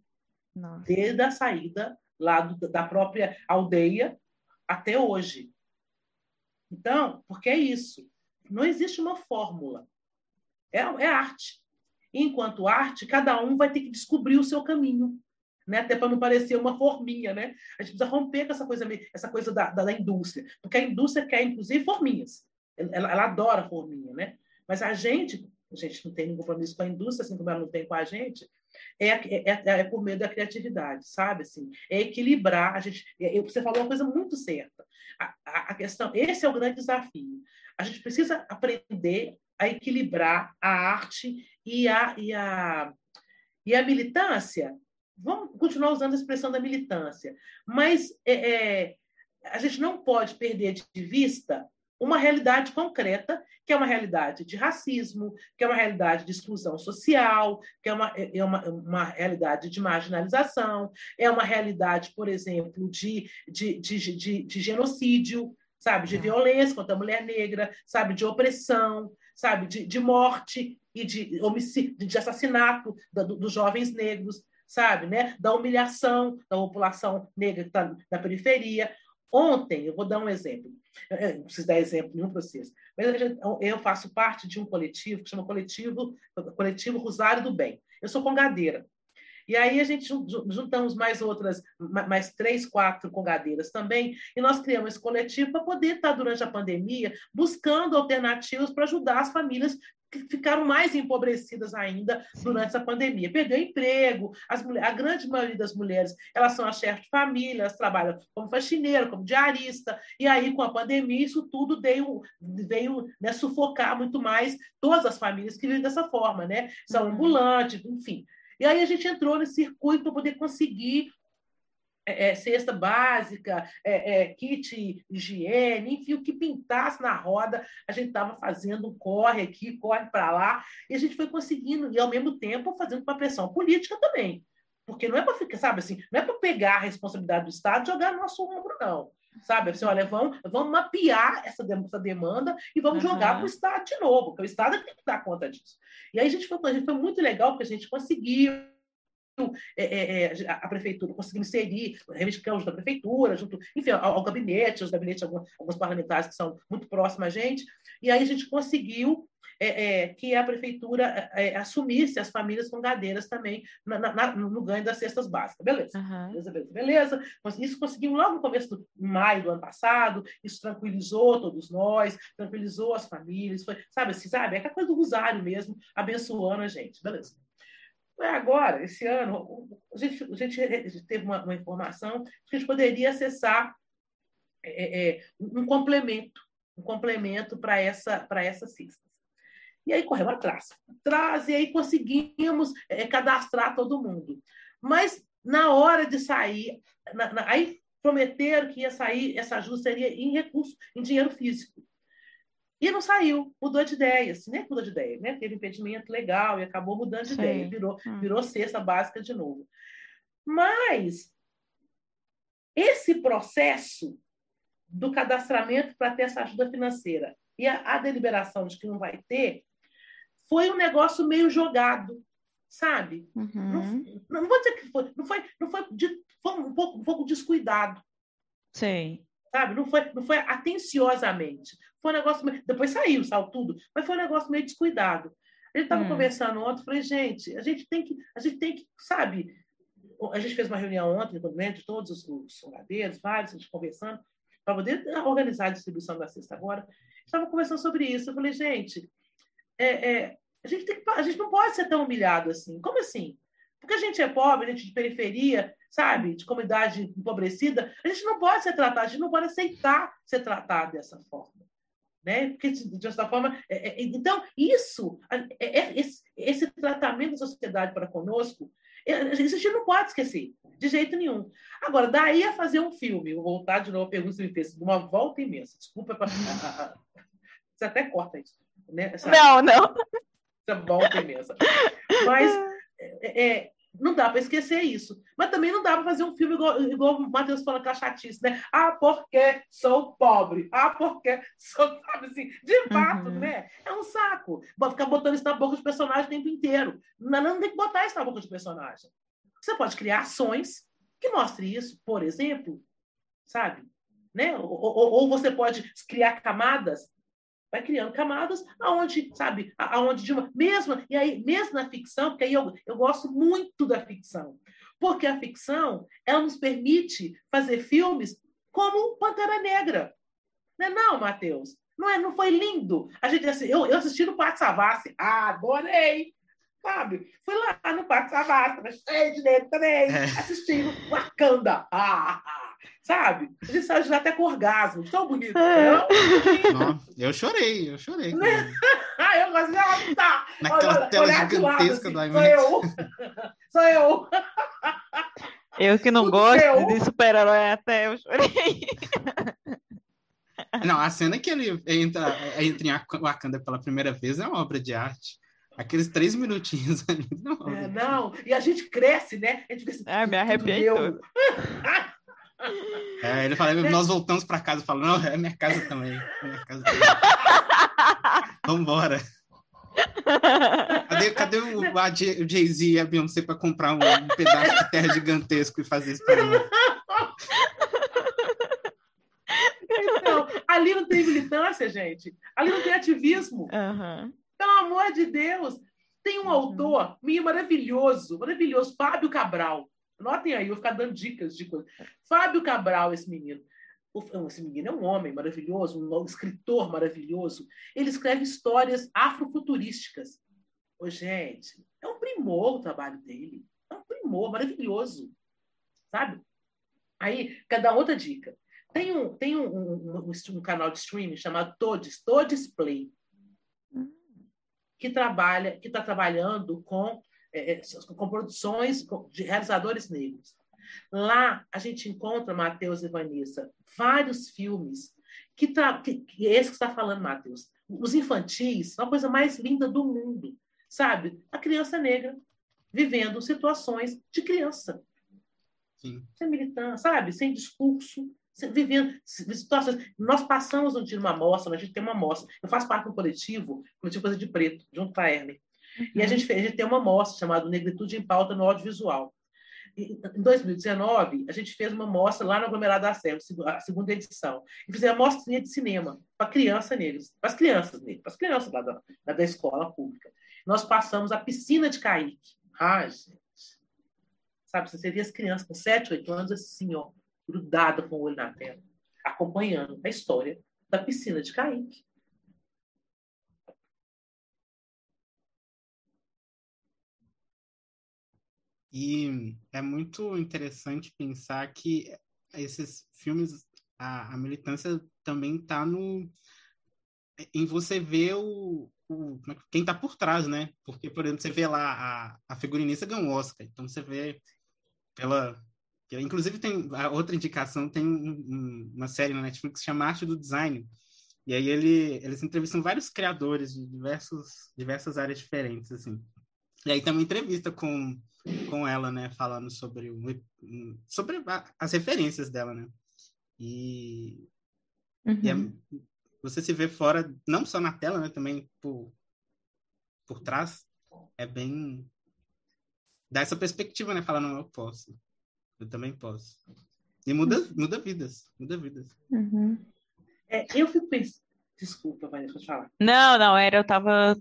Nossa. Desde a saída lá do, da própria aldeia até hoje. Então, porque é isso. Não existe uma fórmula. É, é arte. enquanto arte, cada um vai ter que descobrir o seu caminho. Né? Até para não parecer uma forminha, né? A gente precisa romper com essa coisa, essa coisa da, da, da indústria, porque a indústria quer, inclusive, forminhas. Ela, ela, adora forminha, né? Mas a gente, a gente não tem nenhum compromisso com a indústria, assim como ela não tem com a gente, é, é, é, é, por meio da criatividade, sabe? Assim, é equilibrar. A gente, é, você falou uma coisa muito certa. A, a, a, questão, esse é o grande desafio. A gente precisa aprender a equilibrar a arte e a, e a, e a militância. Vamos continuar usando a expressão da militância, mas é, é a gente não pode perder de vista uma realidade concreta, que é uma realidade de racismo, que é uma realidade de exclusão social, que é uma, é uma, uma realidade de marginalização, é uma realidade, por exemplo, de, de, de, de, de genocídio, sabe, de violência contra a mulher negra, sabe, de opressão, sabe, de, de morte e de homicídio, de assassinato dos jovens negros, sabe, né, da humilhação da população negra que está na periferia. Ontem, eu vou dar um exemplo, eu não preciso dar exemplo nenhum para vocês, mas eu faço parte de um coletivo que chama Coletivo, coletivo Rosário do Bem. Eu sou congadeira. E aí a gente juntamos mais outras, mais três, quatro congadeiras também, e nós criamos esse coletivo para poder estar, durante a pandemia, buscando alternativas para ajudar as famílias que ficaram mais empobrecidas ainda durante essa pandemia. Perdeu emprego, as mulheres, a grande maioria das mulheres elas são as chefes de família, elas trabalham como faxineira, como diarista, e aí com a pandemia isso tudo veio, veio né, sufocar muito mais todas as famílias que vivem dessa forma, né? São uhum. ambulantes, enfim. E aí a gente entrou nesse circuito para poder conseguir é, é, cesta básica, é, é, kit higiene, enfim, o que pintasse na roda, a gente estava fazendo corre aqui, corre para lá, e a gente foi conseguindo, e ao mesmo tempo fazendo uma pressão política também. Porque não é para ficar, sabe assim, não é para pegar a responsabilidade do Estado e jogar no nosso ombro, não. Sabe, assim, olha, vamos, vamos mapear essa, essa demanda e vamos uhum. jogar para o Estado de novo, porque o Estado tem que dar conta disso. E aí a gente foi, a gente foi muito legal, porque a gente conseguiu é, é, é a prefeitura conseguiu inserir reivindicamos da prefeitura, junto, enfim, ao, ao gabinete, os gabinetes, alguns, alguns, parlamentares que são muito próximos a gente, e aí a gente conseguiu é, é que a prefeitura é, assumisse as famílias com gadeiras também na, na, no ganho das cestas básicas. Beleza, uhum. beleza, beleza, beleza. Isso conseguimos logo no começo do maio do ano passado, isso tranquilizou todos nós, tranquilizou as famílias, foi, sabe assim, sabe? É aquela coisa do rosário mesmo, abençoando a gente, beleza. Agora, esse ano, a gente, a gente teve uma, uma, informação que a gente poderia acessar é, é, um complemento, um complemento para essa, para essas cistas. E aí corremos atrás, atrás, e aí conseguimos é, cadastrar todo mundo. Mas na hora de sair, na, na, aí prometeram que ia sair, essa ajuda seria em recurso, em dinheiro físico. E não saiu, mudou de ideia, assim, né? Mudou de ideia, né? Teve impedimento legal e acabou mudando de Sim. ideia, virou, hum. virou cesta básica de novo. Mas esse processo do cadastramento para ter essa ajuda financeira e a, a, deliberação de que não vai ter foi um negócio meio jogado, sabe? Uhum. Não, não, vou dizer que foi, não foi, não foi, de, foi um pouco, um pouco descuidado. Sim sabe? Não foi, não foi atenciosamente. Foi um negócio. Meio... Depois saiu, saiu tudo, mas foi um negócio meio descuidado. Ele estava hum. conversando ontem, falei, gente, a gente tem que, a gente tem que, sabe? A gente fez uma reunião ontem, de todos os, os soldadeiros, vários, a gente conversando, para poder organizar a distribuição da cesta agora. Estava conversando sobre isso. Eu falei, gente, é, é, a, gente tem que, a gente não pode ser tão humilhado assim. Como assim? Porque a gente é pobre, a gente é de periferia, sabe, de comunidade empobrecida, a gente não pode ser tratado, a gente não pode aceitar ser tratado dessa forma. Né? Porque, de certa forma, é, é, então, isso, é, é, esse, esse, tratamento da sociedade para conosco, é, isso a gente não pode esquecer, de jeito nenhum. Agora, daí a fazer um filme, vou voltar de novo a pergunta que você me fez, uma volta imensa, desculpa, pra, a, a, você até corta isso. Né? Essa, não, não. Essa volta imensa. Mas, é, não dá para esquecer isso. Mas também não dá para fazer um filme igual, igual o Matheus fala com a chatice, né? Ah, porque sou pobre. Ah, porque sou, sabe assim, de fato, uhum. né? É um saco. Vou ficar botando isso na boca dos personagens o tempo inteiro. Não, não tem que botar isso na boca dos personagens. Você pode criar ações que mostrem isso, por exemplo, sabe? Né? Ou, ou, ou você pode criar camadas vai criando camadas aonde, sabe, aonde de uma mesma, e aí mesmo na ficção, porque aí eu, eu gosto muito da ficção, porque a ficção, ela nos permite fazer filmes como Pantera Negra. Não é não, Matheus? Não, é, não foi lindo? A gente, assim, eu, eu assisti no Pátio Savassi, adorei, sabe? Fui lá no Pátio Savassi, cheio de negro também, é. assistindo Wakanda. Ah, ah sabe? A gente saiu de lá até com orgasmo, tão bonito. É. Não, eu chorei, eu chorei. ah, eu gosto de ah, tá. Naquela olha, tela gigantesca lado, assim, do IMAX. Sou eu. sou eu. Eu que não Tudo gosto meu. de super-herói até eu chorei. Não, a cena que ele entra, entra em Wakanda pela primeira vez é uma obra de arte. Aqueles três minutinhos ali. Não, é, não. e a gente cresce, né? A gente fica assim, ah, me arrepiei. É, ele fala, nós voltamos para casa, falo, não, é minha casa também. É minha casa também. Vambora. Cadê, cadê o, o Jay-Z e a Beyoncé para comprar um, um, pedaço de terra gigantesco e fazer isso para mim? Então, ali não tem militância, gente. Ali não tem ativismo. Uhum. Pelo amor de Deus. Tem um uhum. autor meio maravilhoso, maravilhoso, Fábio Cabral. Notem aí, eu vou ficar dando dicas de coisas. Fábio Cabral, esse menino. Esse menino é um homem maravilhoso, um escritor maravilhoso. Ele escreve histórias afrofuturísticas. Ô, gente, é um primor o trabalho dele. É um primor maravilhoso. Sabe? Aí, cada outra dica. Tem um, tem um, um, um, um canal de streaming chamado Todes, Todes Play, que trabalha, que está trabalhando com, é, é com produções de realizadores negros. Lá a gente encontra, Matheus e Vanessa, vários filmes que, tra... que, que esse que está falando, Matheus. Os infantis, uma coisa mais linda do mundo, sabe? A criança negra vivendo situações de criança. Sim. Sem militância, sabe? Sem discurso, vivendo situações. Nós passamos um dia numa mostra, a gente tem uma mostra. Eu faço parte de um coletivo, coletivo Coisa de Preto, junto com a Erlen. Uhum. E a uhum. gente, fez, a gente tem uma mostra chamada Negritude em Pauta no Audiovisual. Em 2019, a gente fez uma mostra lá no Aglomerado da Serra, a segunda edição. E fizemos uma mostrinha de cinema para crianças negras, para as crianças negras, para as crianças lá da, da escola pública. Nós passamos a piscina de Kaique. Ai, gente. Sabe, você vê as crianças com 7, 8 anos assim, ó, grudada com o olho na tela, acompanhando a história da piscina de Kaique. E é muito interessante pensar que esses filmes, a, a militância também está no em você ver o, o é quem está por trás, né? Porque, por exemplo, você vê lá a, a figurinista ganhou Oscar, então você vê pela Inclusive, tem a outra indicação, tem um, uma série na Netflix que chama Arte do Design. E aí ele, eles entrevistam vários criadores de diversos, diversas áreas diferentes, assim. E aí tem uma entrevista com, com ela, né, falando sobre, sobre as referências dela, né. E, uhum. e é, uhum. você se vê fora, não só na tela, né, também por, por trás, é bem... Dá essa perspectiva, né, falando, eu posso. Eu também posso. E muda, muda vidas. Muda vidas. Uhum. É, eu fico pensando. Desculpa, Vanessa, pode falar. Não, não, era, eu tava.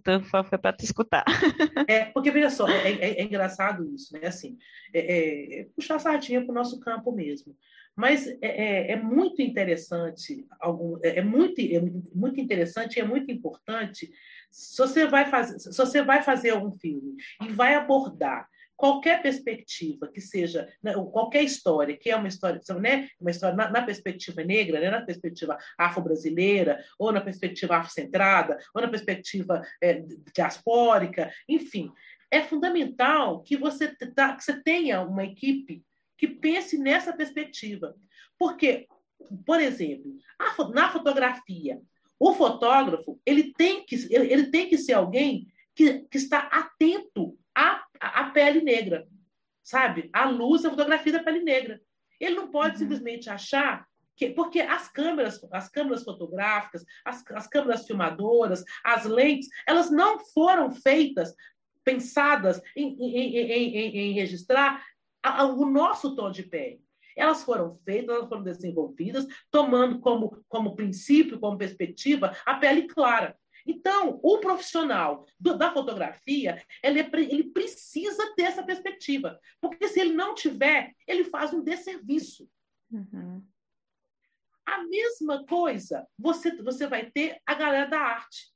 Foi para te escutar. É, porque, veja só, é, é, é engraçado isso, né? Assim, é, é, é puxar a sardinha para o nosso campo mesmo. Mas é, é muito interessante, algum, é, muito, é muito interessante e é muito importante se você vai fazer, se você vai fazer algum filme e vai abordar qualquer perspectiva que seja, né, qualquer história, que é uma história, né, uma história na, na perspectiva negra, né, na perspectiva afro-brasileira, ou na perspectiva afrocentrada, ou na perspectiva é, diaspórica, enfim, é fundamental que você, tá, que você tenha uma equipe que pense nessa perspectiva. Porque, por exemplo, a, na fotografia, o fotógrafo ele tem que, ele, ele tem que ser alguém que, que está atento à a, pele negra, sabe? A luz, a fotografia da pele negra. Ele não pode uhum. simplesmente achar que, porque as câmeras, as câmeras fotográficas, as, as câmeras filmadoras, as lentes, elas não foram feitas, pensadas em, em, em, em registrar a, a, o nosso tom de pele. Elas foram feitas, elas foram desenvolvidas, tomando como, como princípio, como perspectiva, a pele clara. Então, o profissional do, da fotografia, ele, é ele precisa ter essa perspectiva. Porque se ele não tiver, ele faz um desserviço. Uhum. A mesma coisa você, você vai ter a galera da arte.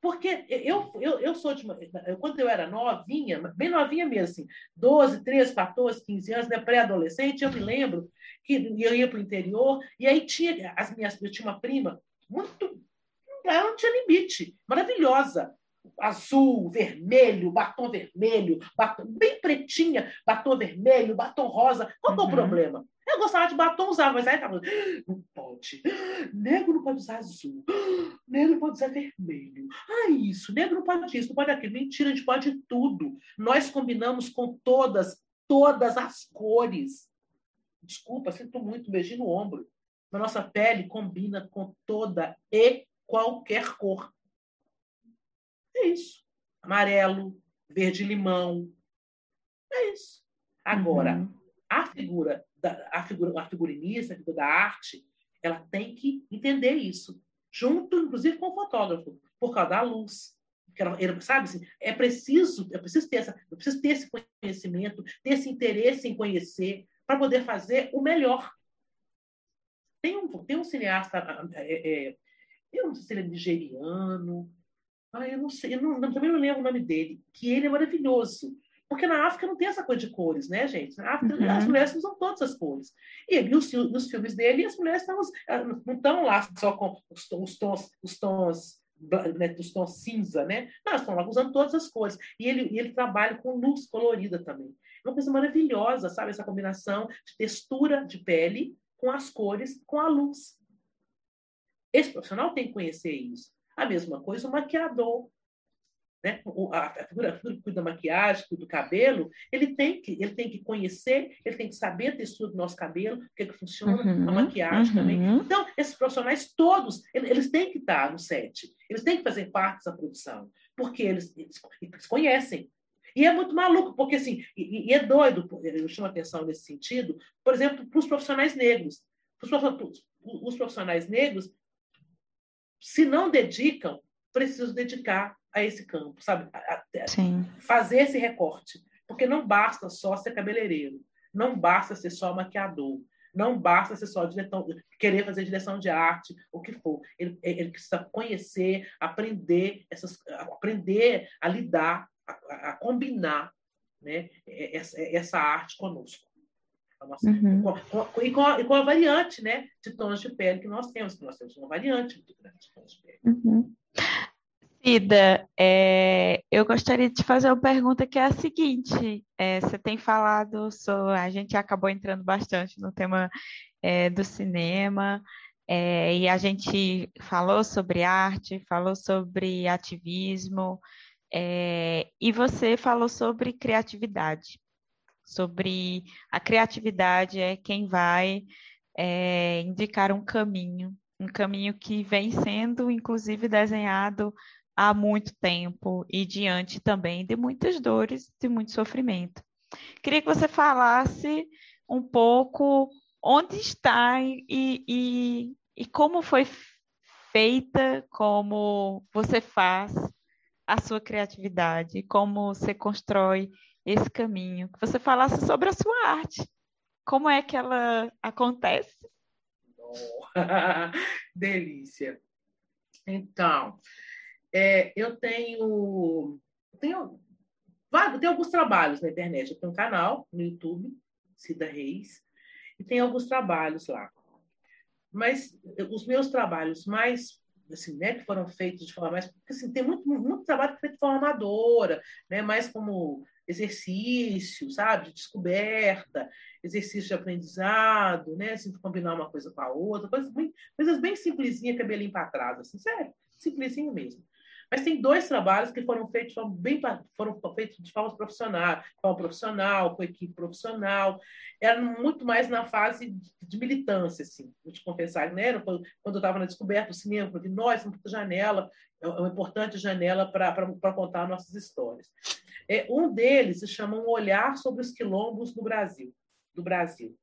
Porque eu, eu, eu sou de uma. Quando eu era novinha, bem novinha mesmo, assim, 12, 13, 14, 15 anos, né, pré-adolescente, eu me lembro que eu ia para o interior, e aí tinha as minhas. Eu tinha uma prima muito ela não tinha limite. Maravilhosa. Azul, vermelho, batom vermelho, batom, bem pretinha, batom vermelho, batom rosa. Qual uhum. é o problema? Eu gostava de batom, usava, mas aí tava. Não pode. Negro não pode usar azul. Negro não pode usar vermelho. Ah, isso. Negro não pode isso, não pode aquilo. Mentira, a gente pode tudo. Nós combinamos com todas, todas as cores. Desculpa, sinto muito, beijinho no ombro. A nossa pele combina com toda e qualquer cor. É isso. Amarelo, verde-limão. É isso. Agora, uhum. a figura, da, a figura, a figurinista, a figura da arte, ela tem que entender isso, junto, inclusive, com o fotógrafo, por causa da luz. sabe assim, é preciso, é preciso ter essa, é preciso ter esse conhecimento, ter esse interesse em conhecer para poder fazer o melhor. Tem um, tem um cineasta, é, é, eu não sei se ele é nigeriano, ah, eu não sei, eu não, também não lembro o nome dele, que ele é maravilhoso. Porque na África não tem essa coisa de cores, né, gente? Na África uhum. as mulheres usam todas as cores. E, e os, nos filmes dele, as mulheres estão, não estão lá só com os, os tons, os tons né, dos tons cinza, né? Não, estão lá usando todas as cores. E ele, e ele trabalha com luz colorida também. É uma coisa maravilhosa, sabe? Essa combinação de textura de pele com as cores, com a luz. Esse profissional tem que conhecer isso. A mesma coisa o maquiador né? a, figura, a figura que cuida da maquiagem, cuida do cabelo, ele tem, que, ele tem que conhecer, ele tem que saber a textura do nosso cabelo, o que, é que funciona, uhum, a maquiagem uhum. também. Então, esses profissionais todos, eles têm que estar no set, eles têm que fazer parte dessa produção, porque eles, eles, eles conhecem. E é muito maluco, porque assim, e, e é doido, eu chamo atenção nesse sentido, por exemplo, para os profissionais negros. Os profissionais negros, se não dedicam, precisam dedicar a esse campo, sabe? A, a, fazer esse recorte. Porque não basta só ser cabeleireiro, não basta ser só maquiador, não basta ser só diretor, querer fazer direção de arte, o que for. Ele, ele precisa conhecer, aprender, essas, aprender a lidar, a, a combinar né, essa, essa arte conosco. Nossa, uhum. com, com, e, com a, e, com a, variante né, de tons de pele que nós temos, que nós temos uma variante muito grande de tons de pele. Uhum. Cida, é, eu gostaria de fazer uma pergunta que é a seguinte: é, você tem falado sobre. A gente acabou entrando bastante no tema é, do cinema, é, e a gente falou sobre arte, falou sobre ativismo, é, e você falou sobre criatividade. Sobre a criatividade é quem vai é, indicar um caminho, um caminho que vem sendo, inclusive, desenhado há muito tempo e diante também de muitas dores, de muito sofrimento. Queria que você falasse um pouco onde está e, e, e como foi feita, como você faz a sua criatividade, como você constrói esse caminho. Que você falasse sobre a sua arte. Como é que ela acontece? Delícia. Então, é, eu tenho, tenho, tenho alguns trabalhos na internet. Eu tenho um canal no YouTube, Cida Reis, e tem alguns trabalhos lá. Mas os meus trabalhos mais assim, né, que foram feitos de forma mais. Porque, assim, tem muito, muito trabalho feito de forma amadora, né, mais como exercício, sabe, de descoberta, exercício de aprendizado, né, assim, combinar uma coisa com a outra, coisas bem, coisas bem simplesinhas, cabelinho para trás, assim, sério, simplesinho mesmo. Mas tem dois trabalhos que foram feitos bem foram feitos de forma profissional, forma profissional, com equipe profissional. Era muito mais na fase de militância, assim. Vou te confessar, né? Quando eu estava na descoberta do cinema, eu nós, uma janela, é uma importante janela para contar nossas histórias. É, um deles se chama Um Olhar sobre os Quilombos no Brasil, do Brasil.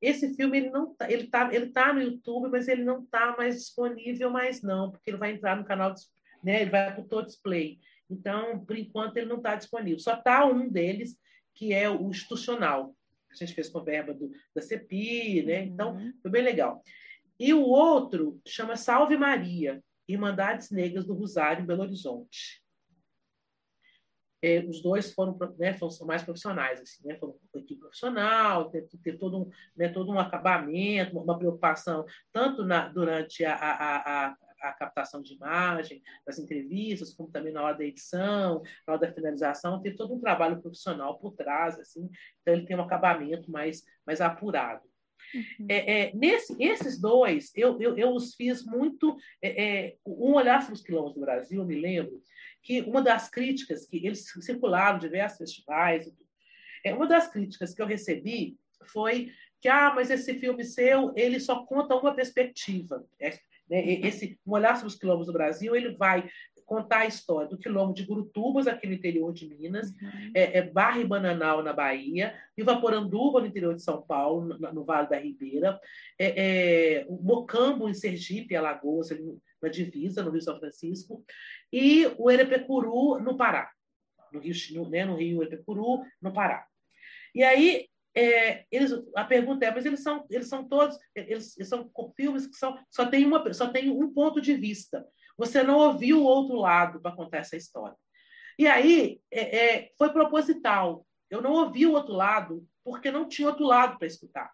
Esse filme ele não tá, ele tá, ele tá no YouTube, mas ele não está mais disponível mais não, porque ele vai entrar no canal né? Ele vai para o display. Então, por enquanto, ele não está disponível. Só está um deles, que é o institucional. A gente fez com a verba do, da CEPI, né? Então, uhum. foi bem legal. E o outro chama Salve Maria, Irmandades Negras do Rosário, em Belo Horizonte. É, os dois foram, né, mais profissionais, assim, né, foram equipe profissional, ter, ter todo, um, né, todo um acabamento, uma preocupação, tanto na, durante a, a, a, a captação de imagem, das entrevistas, como também na hora da edição, na hora da finalização, tem todo um trabalho profissional por trás, assim, então ele tem um acabamento mais, mais apurado. Uhum. É, é, nesse, esses dois, eu, eu, eu os fiz muito. É, é um olhar sobre os quilombos do Brasil, eu me lembro que uma das críticas que eles circularam em diversos festivais, é, uma das críticas que eu recebi foi que ah, mas esse filme seu ele só conta uma perspectiva. É, né? Esse um olhar sobre os quilombos do Brasil, ele vai contar a história do quilombo de Gurutubas, aqui no interior de Minas, uhum. é, é Barra e Bananal, na Bahia, Ivaporanduba, no interior de São Paulo, no, no Vale da Ribeira, é, é, Mocambo, em Sergipe, Alagoas, na divisa, no Rio São Francisco, e o Erepecuru, no Pará, no Rio, no, né, no Rio Erepecuru, no Pará. E aí, é, eles, a pergunta é, mas eles são, eles são todos, eles, eles são filmes que são, só tem, uma, só tem um ponto de vista. Você não ouviu o outro lado para contar essa história. E aí, é, é, foi proposital. Eu não ouvi o outro lado porque não tinha outro lado para escutar.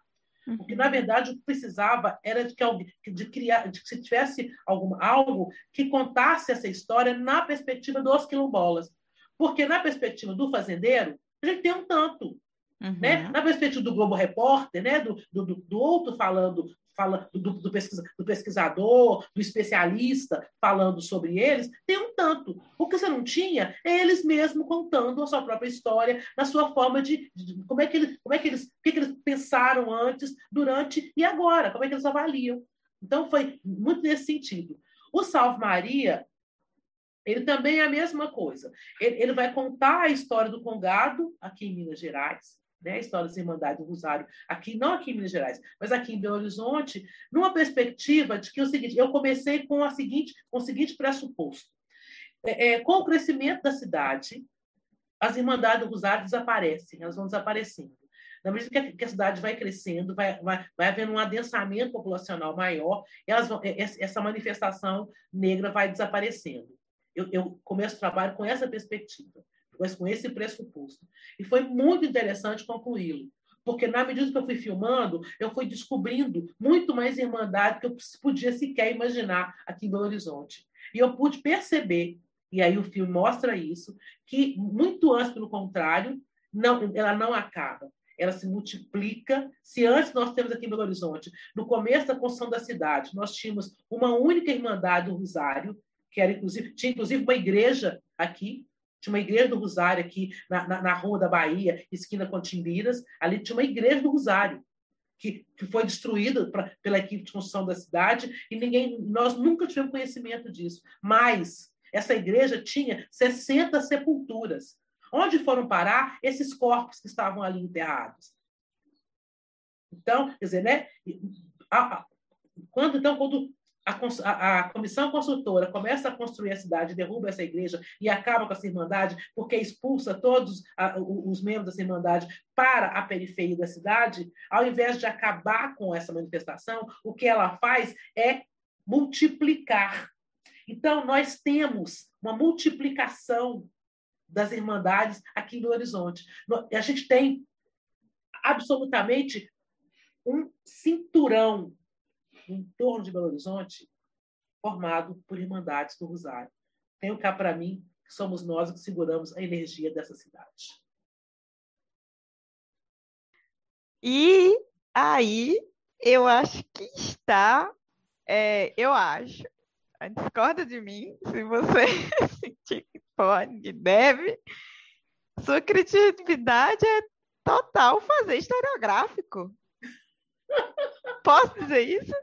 Porque, na verdade, o que precisava era de que, alguém, de criar, de que se tivesse algum, algo que contasse essa história na perspectiva dos quilombolas. Porque, na perspectiva do fazendeiro, a gente tem um tanto. Uhum. Né? Na perspectiva do Globo Repórter, né? do, do, do outro falando fala do, do, pesquisa, do, pesquisador, do especialista falando sobre eles, tem um tanto. O que você não tinha é eles mesmos contando a sua própria história, na sua forma de, de como é que eles, como é que eles, o que, que eles pensaram antes, durante e agora, como é que eles avaliam. Então foi muito nesse sentido. O Salve Maria ele também é a mesma coisa. Ele, ele vai contar a história do Congado aqui em Minas Gerais né, a história da Irmandade do Rosário, aqui, não aqui em Minas Gerais, mas aqui em Belo Horizonte, numa perspectiva de que é o seguinte, eu comecei com, a seguinte, com o seguinte pressuposto. É, é, com o crescimento da cidade, as Irmandades do Rosário desaparecem, elas vão desaparecendo. Na medida que a, que a cidade vai crescendo, vai, vai, vai havendo um adensamento populacional maior, elas vão, é, essa manifestação negra vai desaparecendo. Eu, eu começo o trabalho com essa perspectiva mas com esse pressuposto. E foi muito interessante concluí-lo, porque na medida que eu fui filmando, eu fui descobrindo muito mais irmandade que eu podia sequer imaginar aqui em Belo Horizonte. E eu pude perceber, e aí o filme mostra isso, que muito antes, pelo contrário, não, ela não acaba ela se multiplica. Se antes nós temos aqui em Belo Horizonte, no começo da construção da cidade, nós tínhamos uma única irmandade do Rosário, que era inclusive tinha inclusive uma igreja aqui, tinha uma igreja do Rosário aqui na, na, na Rua da Bahia, esquina com Timbiras. Ali tinha uma igreja do Rosário, que, que foi destruída pra, pela equipe de construção da cidade, e ninguém, nós nunca tivemos conhecimento disso. Mas essa igreja tinha 60 sepulturas. Onde foram parar esses corpos que estavam ali enterrados? Então, quer dizer, né? Quando, então, quando a, a, a, comissão consultora começa a construir a cidade, derruba essa igreja e acaba com essa irmandade, porque expulsa todos a, os membros dessa irmandade para a periferia da cidade, ao invés de acabar com essa manifestação, o que ela faz é multiplicar. Então, nós temos uma multiplicação das irmandades aqui no Horizonte. A gente tem absolutamente um cinturão em torno de Belo Horizonte, formado por Irmandades do Rosário. Tenho cá para mim que somos nós que seguramos a energia dessa cidade. E aí, eu acho que está, é, eu acho, discorda de mim, se você sentir que pode, que deve, sua criatividade é total fazer historiográfico. Posso dizer isso?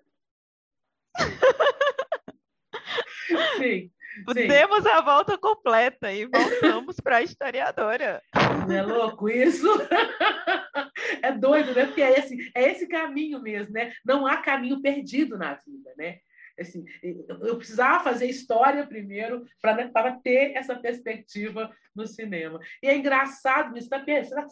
Sim. Temos a volta completa e voltamos para a historiadora. Não é louco isso? É doido, né? Porque é esse, é esse caminho mesmo, né? Não há caminho perdido na vida, né? Assim, eu precisava fazer história primeiro para né, ter essa perspectiva no cinema. E é engraçado, você está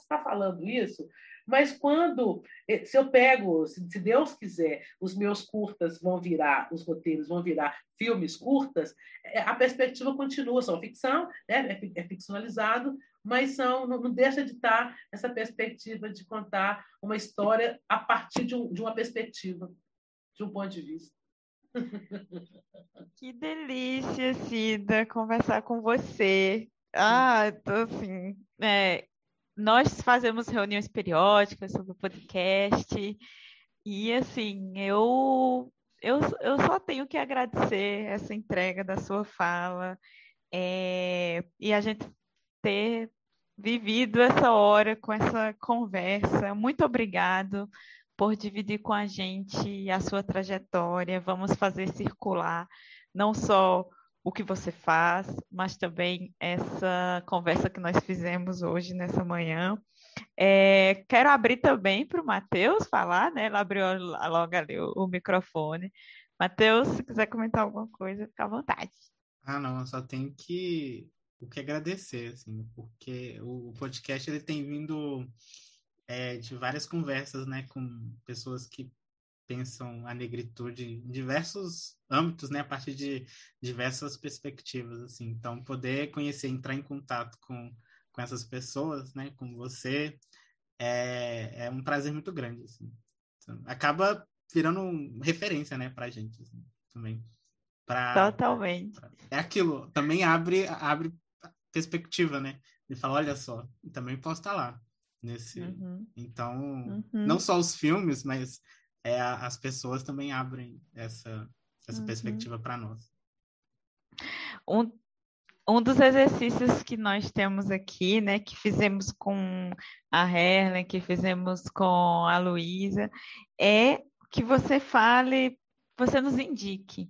tá falando isso? Mas quando, eh, se eu pego, se Deus quiser, os meus curtas vão virar, os roteiros vão virar filmes curtas, eh, a perspectiva continua, são ficção, né? é, é ficcionalizado, mas são, não, não, deixa de estar essa perspectiva de contar uma história a partir de, um, de uma perspectiva, de um ponto de vista. Que delícia, Cida, conversar com você. Ah, tô assim, é, nós fazemos reuniões periódicas sobre o podcast e assim eu eu, eu só tenho que agradecer essa entrega da sua fala é, e a gente ter vivido essa hora com essa conversa. Muito obrigado por dividir com a gente a sua trajetória. Vamos fazer circular não só o que você faz, mas também essa conversa que nós fizemos hoje, nessa manhã. É, quero abrir também para o Matheus falar, né? Ele abriu logo ali o, o, microfone, Matheus, se quiser comentar alguma coisa, fica à vontade. Ah, não, eu só tenho que o que agradecer, assim, porque o podcast ele tem vindo é, de várias conversas, né, com pessoas que pensam a negritude em diversos âmbitos, né, a partir de diversas perspectivas, assim. Então, poder conhecer, entrar em contato com, com essas pessoas, né, com você, é, é um prazer muito grande, assim. Então, acaba virando referência, né, pra gente, assim, também. Pra, Totalmente. Pra, é aquilo, também abre, abre perspectiva, né? De falar, olha só, também posso estar lá nesse. Uhum. Então, uhum. não só os filmes, mas é, as pessoas também abrem essa, essa uhum. perspectiva para nós. Um, um dos exercícios que nós temos aqui, né, que fizemos com a Helen, que fizemos com a Luísa, é que você fale, você nos indique,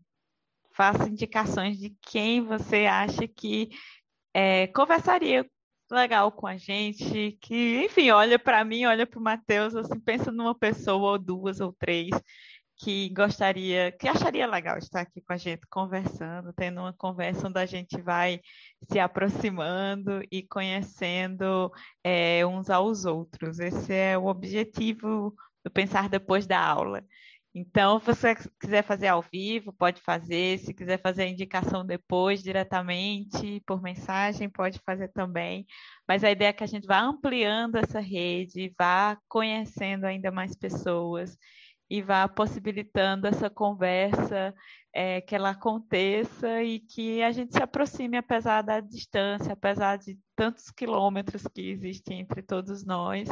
faça indicações de quem você acha que é, conversaria legal com a gente, que, enfim, olha para mim, olha para o Matheus, assim, pensa numa pessoa ou duas ou três que gostaria, que acharia legal estar aqui com a gente conversando, tendo uma conversa onde a gente vai se aproximando e conhecendo é, uns aos outros. Esse é o objetivo do Pensar Depois da Aula. Então, se você quiser fazer ao vivo, pode fazer. Se quiser fazer a indicação depois, diretamente, por mensagem, pode fazer também. Mas a ideia é que a gente vá ampliando essa rede, vá conhecendo ainda mais pessoas e vá possibilitando essa conversa, é, que ela aconteça e que a gente se aproxime, apesar da distância, apesar de tantos quilômetros que existem entre todos nós.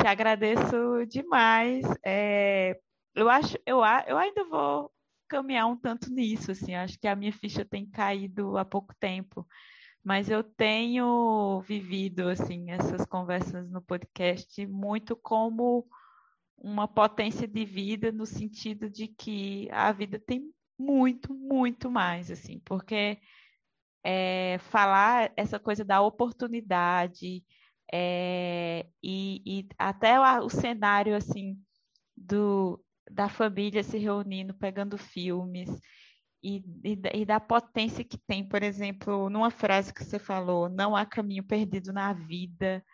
Te agradeço demais. É, eu acho, eu, eu ainda vou caminhar um tanto nisso, assim, acho que a minha ficha tem caído há pouco tempo, mas eu tenho vivido, assim, essas conversas no podcast muito como uma potência de vida no sentido de que a vida tem muito, muito mais, assim, porque é, falar essa coisa da oportunidade é, e, e, até o, cenário, assim, do, da família se reunindo, pegando filmes, e, e, e, da potência que tem, por exemplo, numa frase que você falou, não há caminho perdido na vida.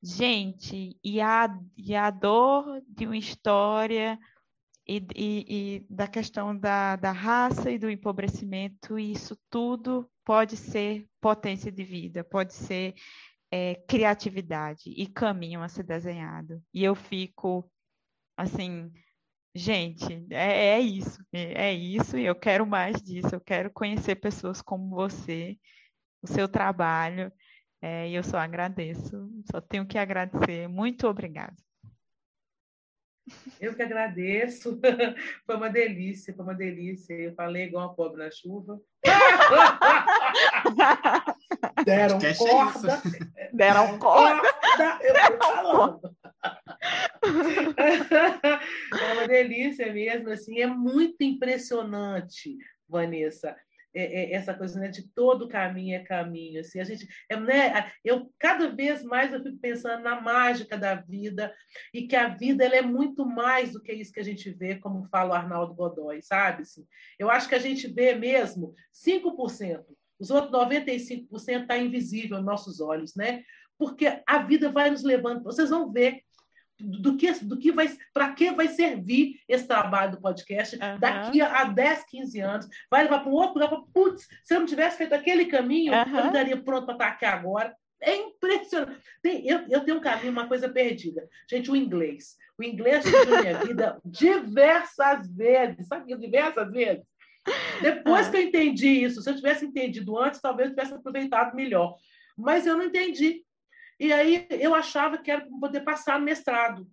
Gente, e a, e a dor de uma história e, e, da questão da, da raça e do empobrecimento, isso tudo pode ser potência de vida, pode ser é, criatividade e caminho a ser desenhado. E eu fico, assim, Gente, é, é isso, é, é isso, e eu quero mais disso. Eu quero conhecer pessoas como você, o seu trabalho, é, e eu só agradeço, só tenho que agradecer. Muito obrigada. Eu que agradeço. Foi uma delícia, foi uma delícia. Eu falei igual a pobre na chuva. Deram é corda. Deram corda. Eu tô falando. É uma delícia mesmo, assim, é muito impressionante, Vanessa. É, é, essa coisa né, de todo caminho é caminho. Assim, a gente, é, né, eu cada vez mais eu fico pensando na mágica da vida e que a vida ela é muito mais do que isso que a gente vê, como fala o Arnaldo Godoy, sabe? Assim, eu acho que a gente vê mesmo 5%. Os outros 95% está invisível aos nossos olhos, né? Porque a vida vai nos levando. Vocês vão ver do que, do que vai, para que vai servir esse trabalho do podcast uhum. daqui a, 10, 15 anos. Vai levar para um outro lugar, putz, se eu não tivesse feito aquele caminho, uhum. eu não estaria pronto para estar aqui agora. É impressionante. Tem, eu, eu tenho um caminho, uma coisa perdida. Gente, o inglês. O inglês na minha vida diversas vezes, sabe? Diversas vezes. Depois uhum. que eu entendi isso, se eu tivesse entendido antes, talvez eu tivesse aproveitado melhor. Mas eu não entendi. E aí eu achava que era para poder passar no mestrado.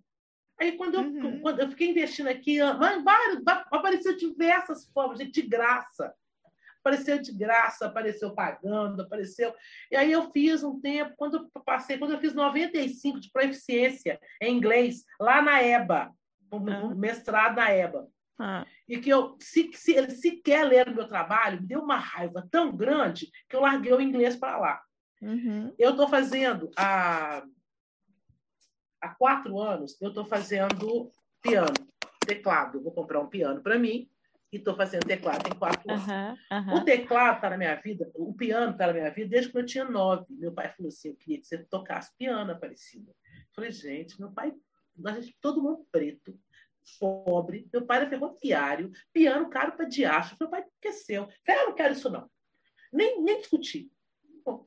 Aí quando eu, uhum. quando eu fiquei investindo aqui, vários, apareceu diversas formas, de graça. Apareceu de graça, apareceu pagando, apareceu. E aí eu fiz um tempo, quando eu passei, quando eu fiz 95 de proficiência em inglês, lá na EBA, um mestrado na EBA. Ah. E que eu, se, se ele sequer ler o meu trabalho, me deu uma raiva tão grande que eu larguei o inglês para lá. Uhum. Eu estou fazendo há, há quatro anos, eu estou fazendo piano, teclado. Vou comprar um piano para mim e estou fazendo teclado tem quatro anos. Uhum, uhum. O teclado está na minha vida, o piano está na minha vida desde que eu tinha nove. Meu pai falou assim: eu queria que você tocasse piano, Aparecida. Falei, gente, meu pai, gente, todo mundo preto, pobre, meu pai era ferroviário, piano caro para diacho. Meu pai esqueceu. Eu falei, ah, eu não quero isso não. Nem, nem discuti. Bom,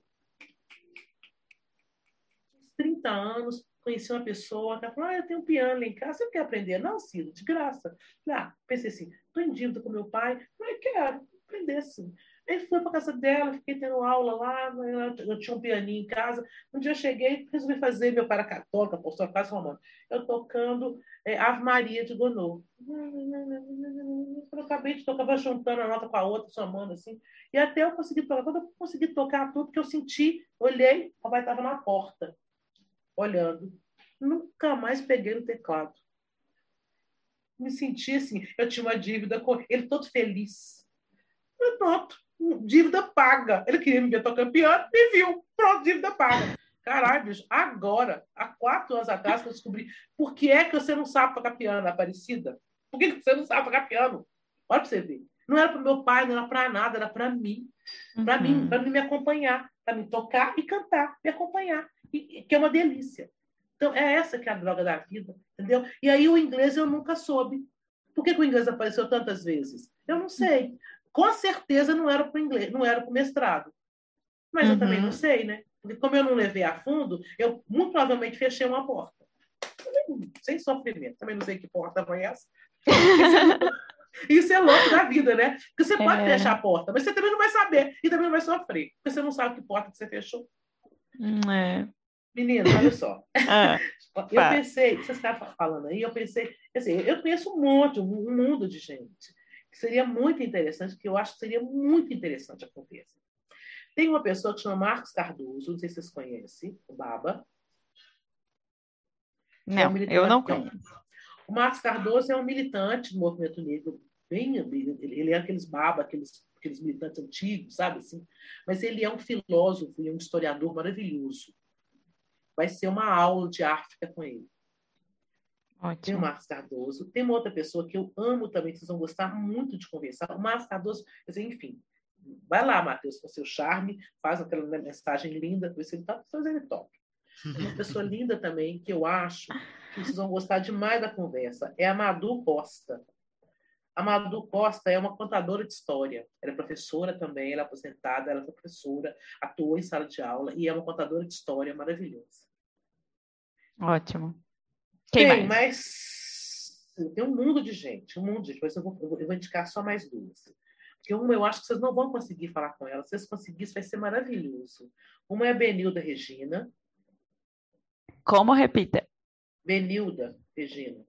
30 anos, conheci uma pessoa que falou: Ah, eu tenho um piano em casa, você quer aprender? Não, Ciro, de graça. Ah, pensei assim: estou em dívida com meu pai, mas quero aprender sim. Aí fui para casa dela, fiquei tendo aula lá, eu tinha um pianinho em casa. Um dia eu cheguei, resolvi fazer, meu pai era católico, apostólico, quase romano. Eu tocando é, Ave Maria de Gonô. Eu acabei de tocar, juntando a nota com a outra, somando assim. E até eu consegui tocar. Quando eu consegui tocar tudo, que eu senti, olhei, o papai estava na porta olhando. Nunca mais peguei no teclado. Me senti assim, eu tinha uma dívida com ele, todo feliz. Eu, pronto, dívida paga. Ele queria me ver tocando piano, me viu. Pronto, dívida paga. Caralho, bicho, agora, há quatro anos atrás, que eu descobri por que é que você não sabe tocar piano, Aparecida. Por que você não sabe tocar piano? Olha para você ver. Não era para meu pai, não era para nada, era para mim. Para uhum. mim, para mim me acompanhar, para me tocar e cantar, me acompanhar que é uma delícia. Então, é essa que é a droga da vida, entendeu? E aí o inglês eu nunca soube. Por que, que o inglês apareceu tantas vezes? Eu não sei. Com certeza não era para o inglês, não era para mestrado. Mas uhum. eu também não uhum. sei, né? Porque como eu não levei a fundo, eu muito provavelmente fechei uma porta. Sem sofrimento. Também não sei que porta foi essa. Isso é louco da vida, né? Porque você pode é. fechar a porta, mas você também não vai saber e também não vai sofrer, porque você não sabe que porta que você fechou. Hum, é. Menina, olha só. Ah, eu pensei, você está falando aí, eu pensei, assim, eu conheço um monte, um mundo de gente, que seria muito interessante, que eu acho que seria muito interessante acontecer. Tem uma pessoa que chama Marcos Cardoso, não sei se vocês conhecem, o Baba. Não, é um eu não conheço. O Marcos Cardoso é um militante do movimento negro, bem, ele é aqueles Baba, aqueles, aqueles militantes antigos, sabe assim? Mas ele é um filósofo e um historiador maravilhoso vai ser uma aula de África com ele. Ótimo. Tem o Marcos Cardoso. Tem uma outra pessoa que eu amo também, que vocês vão gostar muito de conversar. O Marcos Cardoso, enfim, vai lá, Matheus, com seu charme, faz aquela mensagem linda, se ele está fazendo top. É uma pessoa linda também, que eu acho que vocês vão gostar demais da conversa. É a Madu Costa. A Madu Costa é uma contadora de história. Ela é professora também, ela é aposentada, ela é professora, atua em sala de aula e é uma contadora de história maravilhosa. Ótimo. Quem tem, mais? mas tem um mundo de gente, um mundo de gente. Mas eu vou, eu vou indicar só mais duas. Porque uma eu acho que vocês não vão conseguir falar com ela. Se vocês conseguirem, vai ser maravilhoso. Uma é a Benilda Regina. Como repita? Benilda Regina.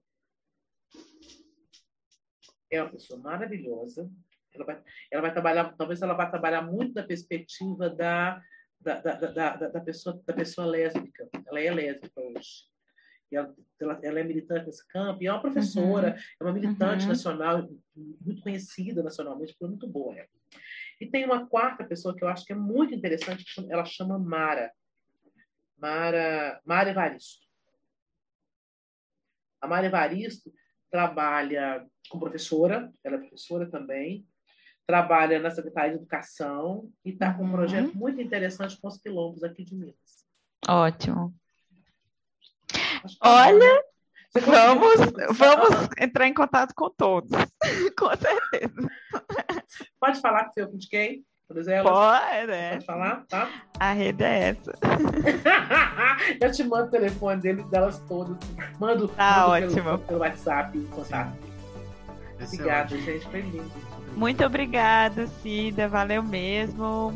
É uma pessoa maravilhosa. Ela vai, ela vai trabalhar, talvez ela vá trabalhar muito na perspectiva da da, da, da, da, pessoa, da pessoa lésbica. Ela é lésbica hoje. Ela, ela, ela, é militante nesse campo, e é uma professora, uhum. é uma militante uhum. nacional, muito conhecida nacionalmente, foi muito boa ela. E tem uma quarta pessoa que eu acho que é muito interessante, ela chama Mara. Mara, Mara Evaristo. A Mara Evaristo trabalha como professora, ela é professora também, trabalha na Secretaria de Educação e está com um projeto uhum. muito interessante com os quilombos aqui de Minas. Ótimo. Olha, vamos, vamos entrar em contato com todos, com certeza. Pode falar que eu indiquei? Pode, é. Pode falar, tá? A rede é essa. eu te mando o telefone deles, delas todas. Mando, tá mando ótimo. Pelo, pelo WhatsApp, contato. Obrigada, gente. Foi lindo. Muito obrigada, Cida. Valeu mesmo.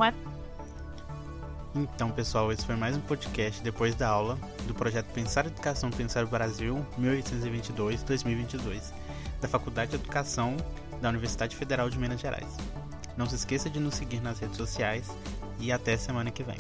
Então, pessoal, esse foi mais um podcast depois da aula do projeto Pensar Educação, Pensar o Brasil 1822-2022 da Faculdade de Educação da Universidade Federal de Minas Gerais. Não se esqueça de nos seguir nas redes sociais e até semana que vem.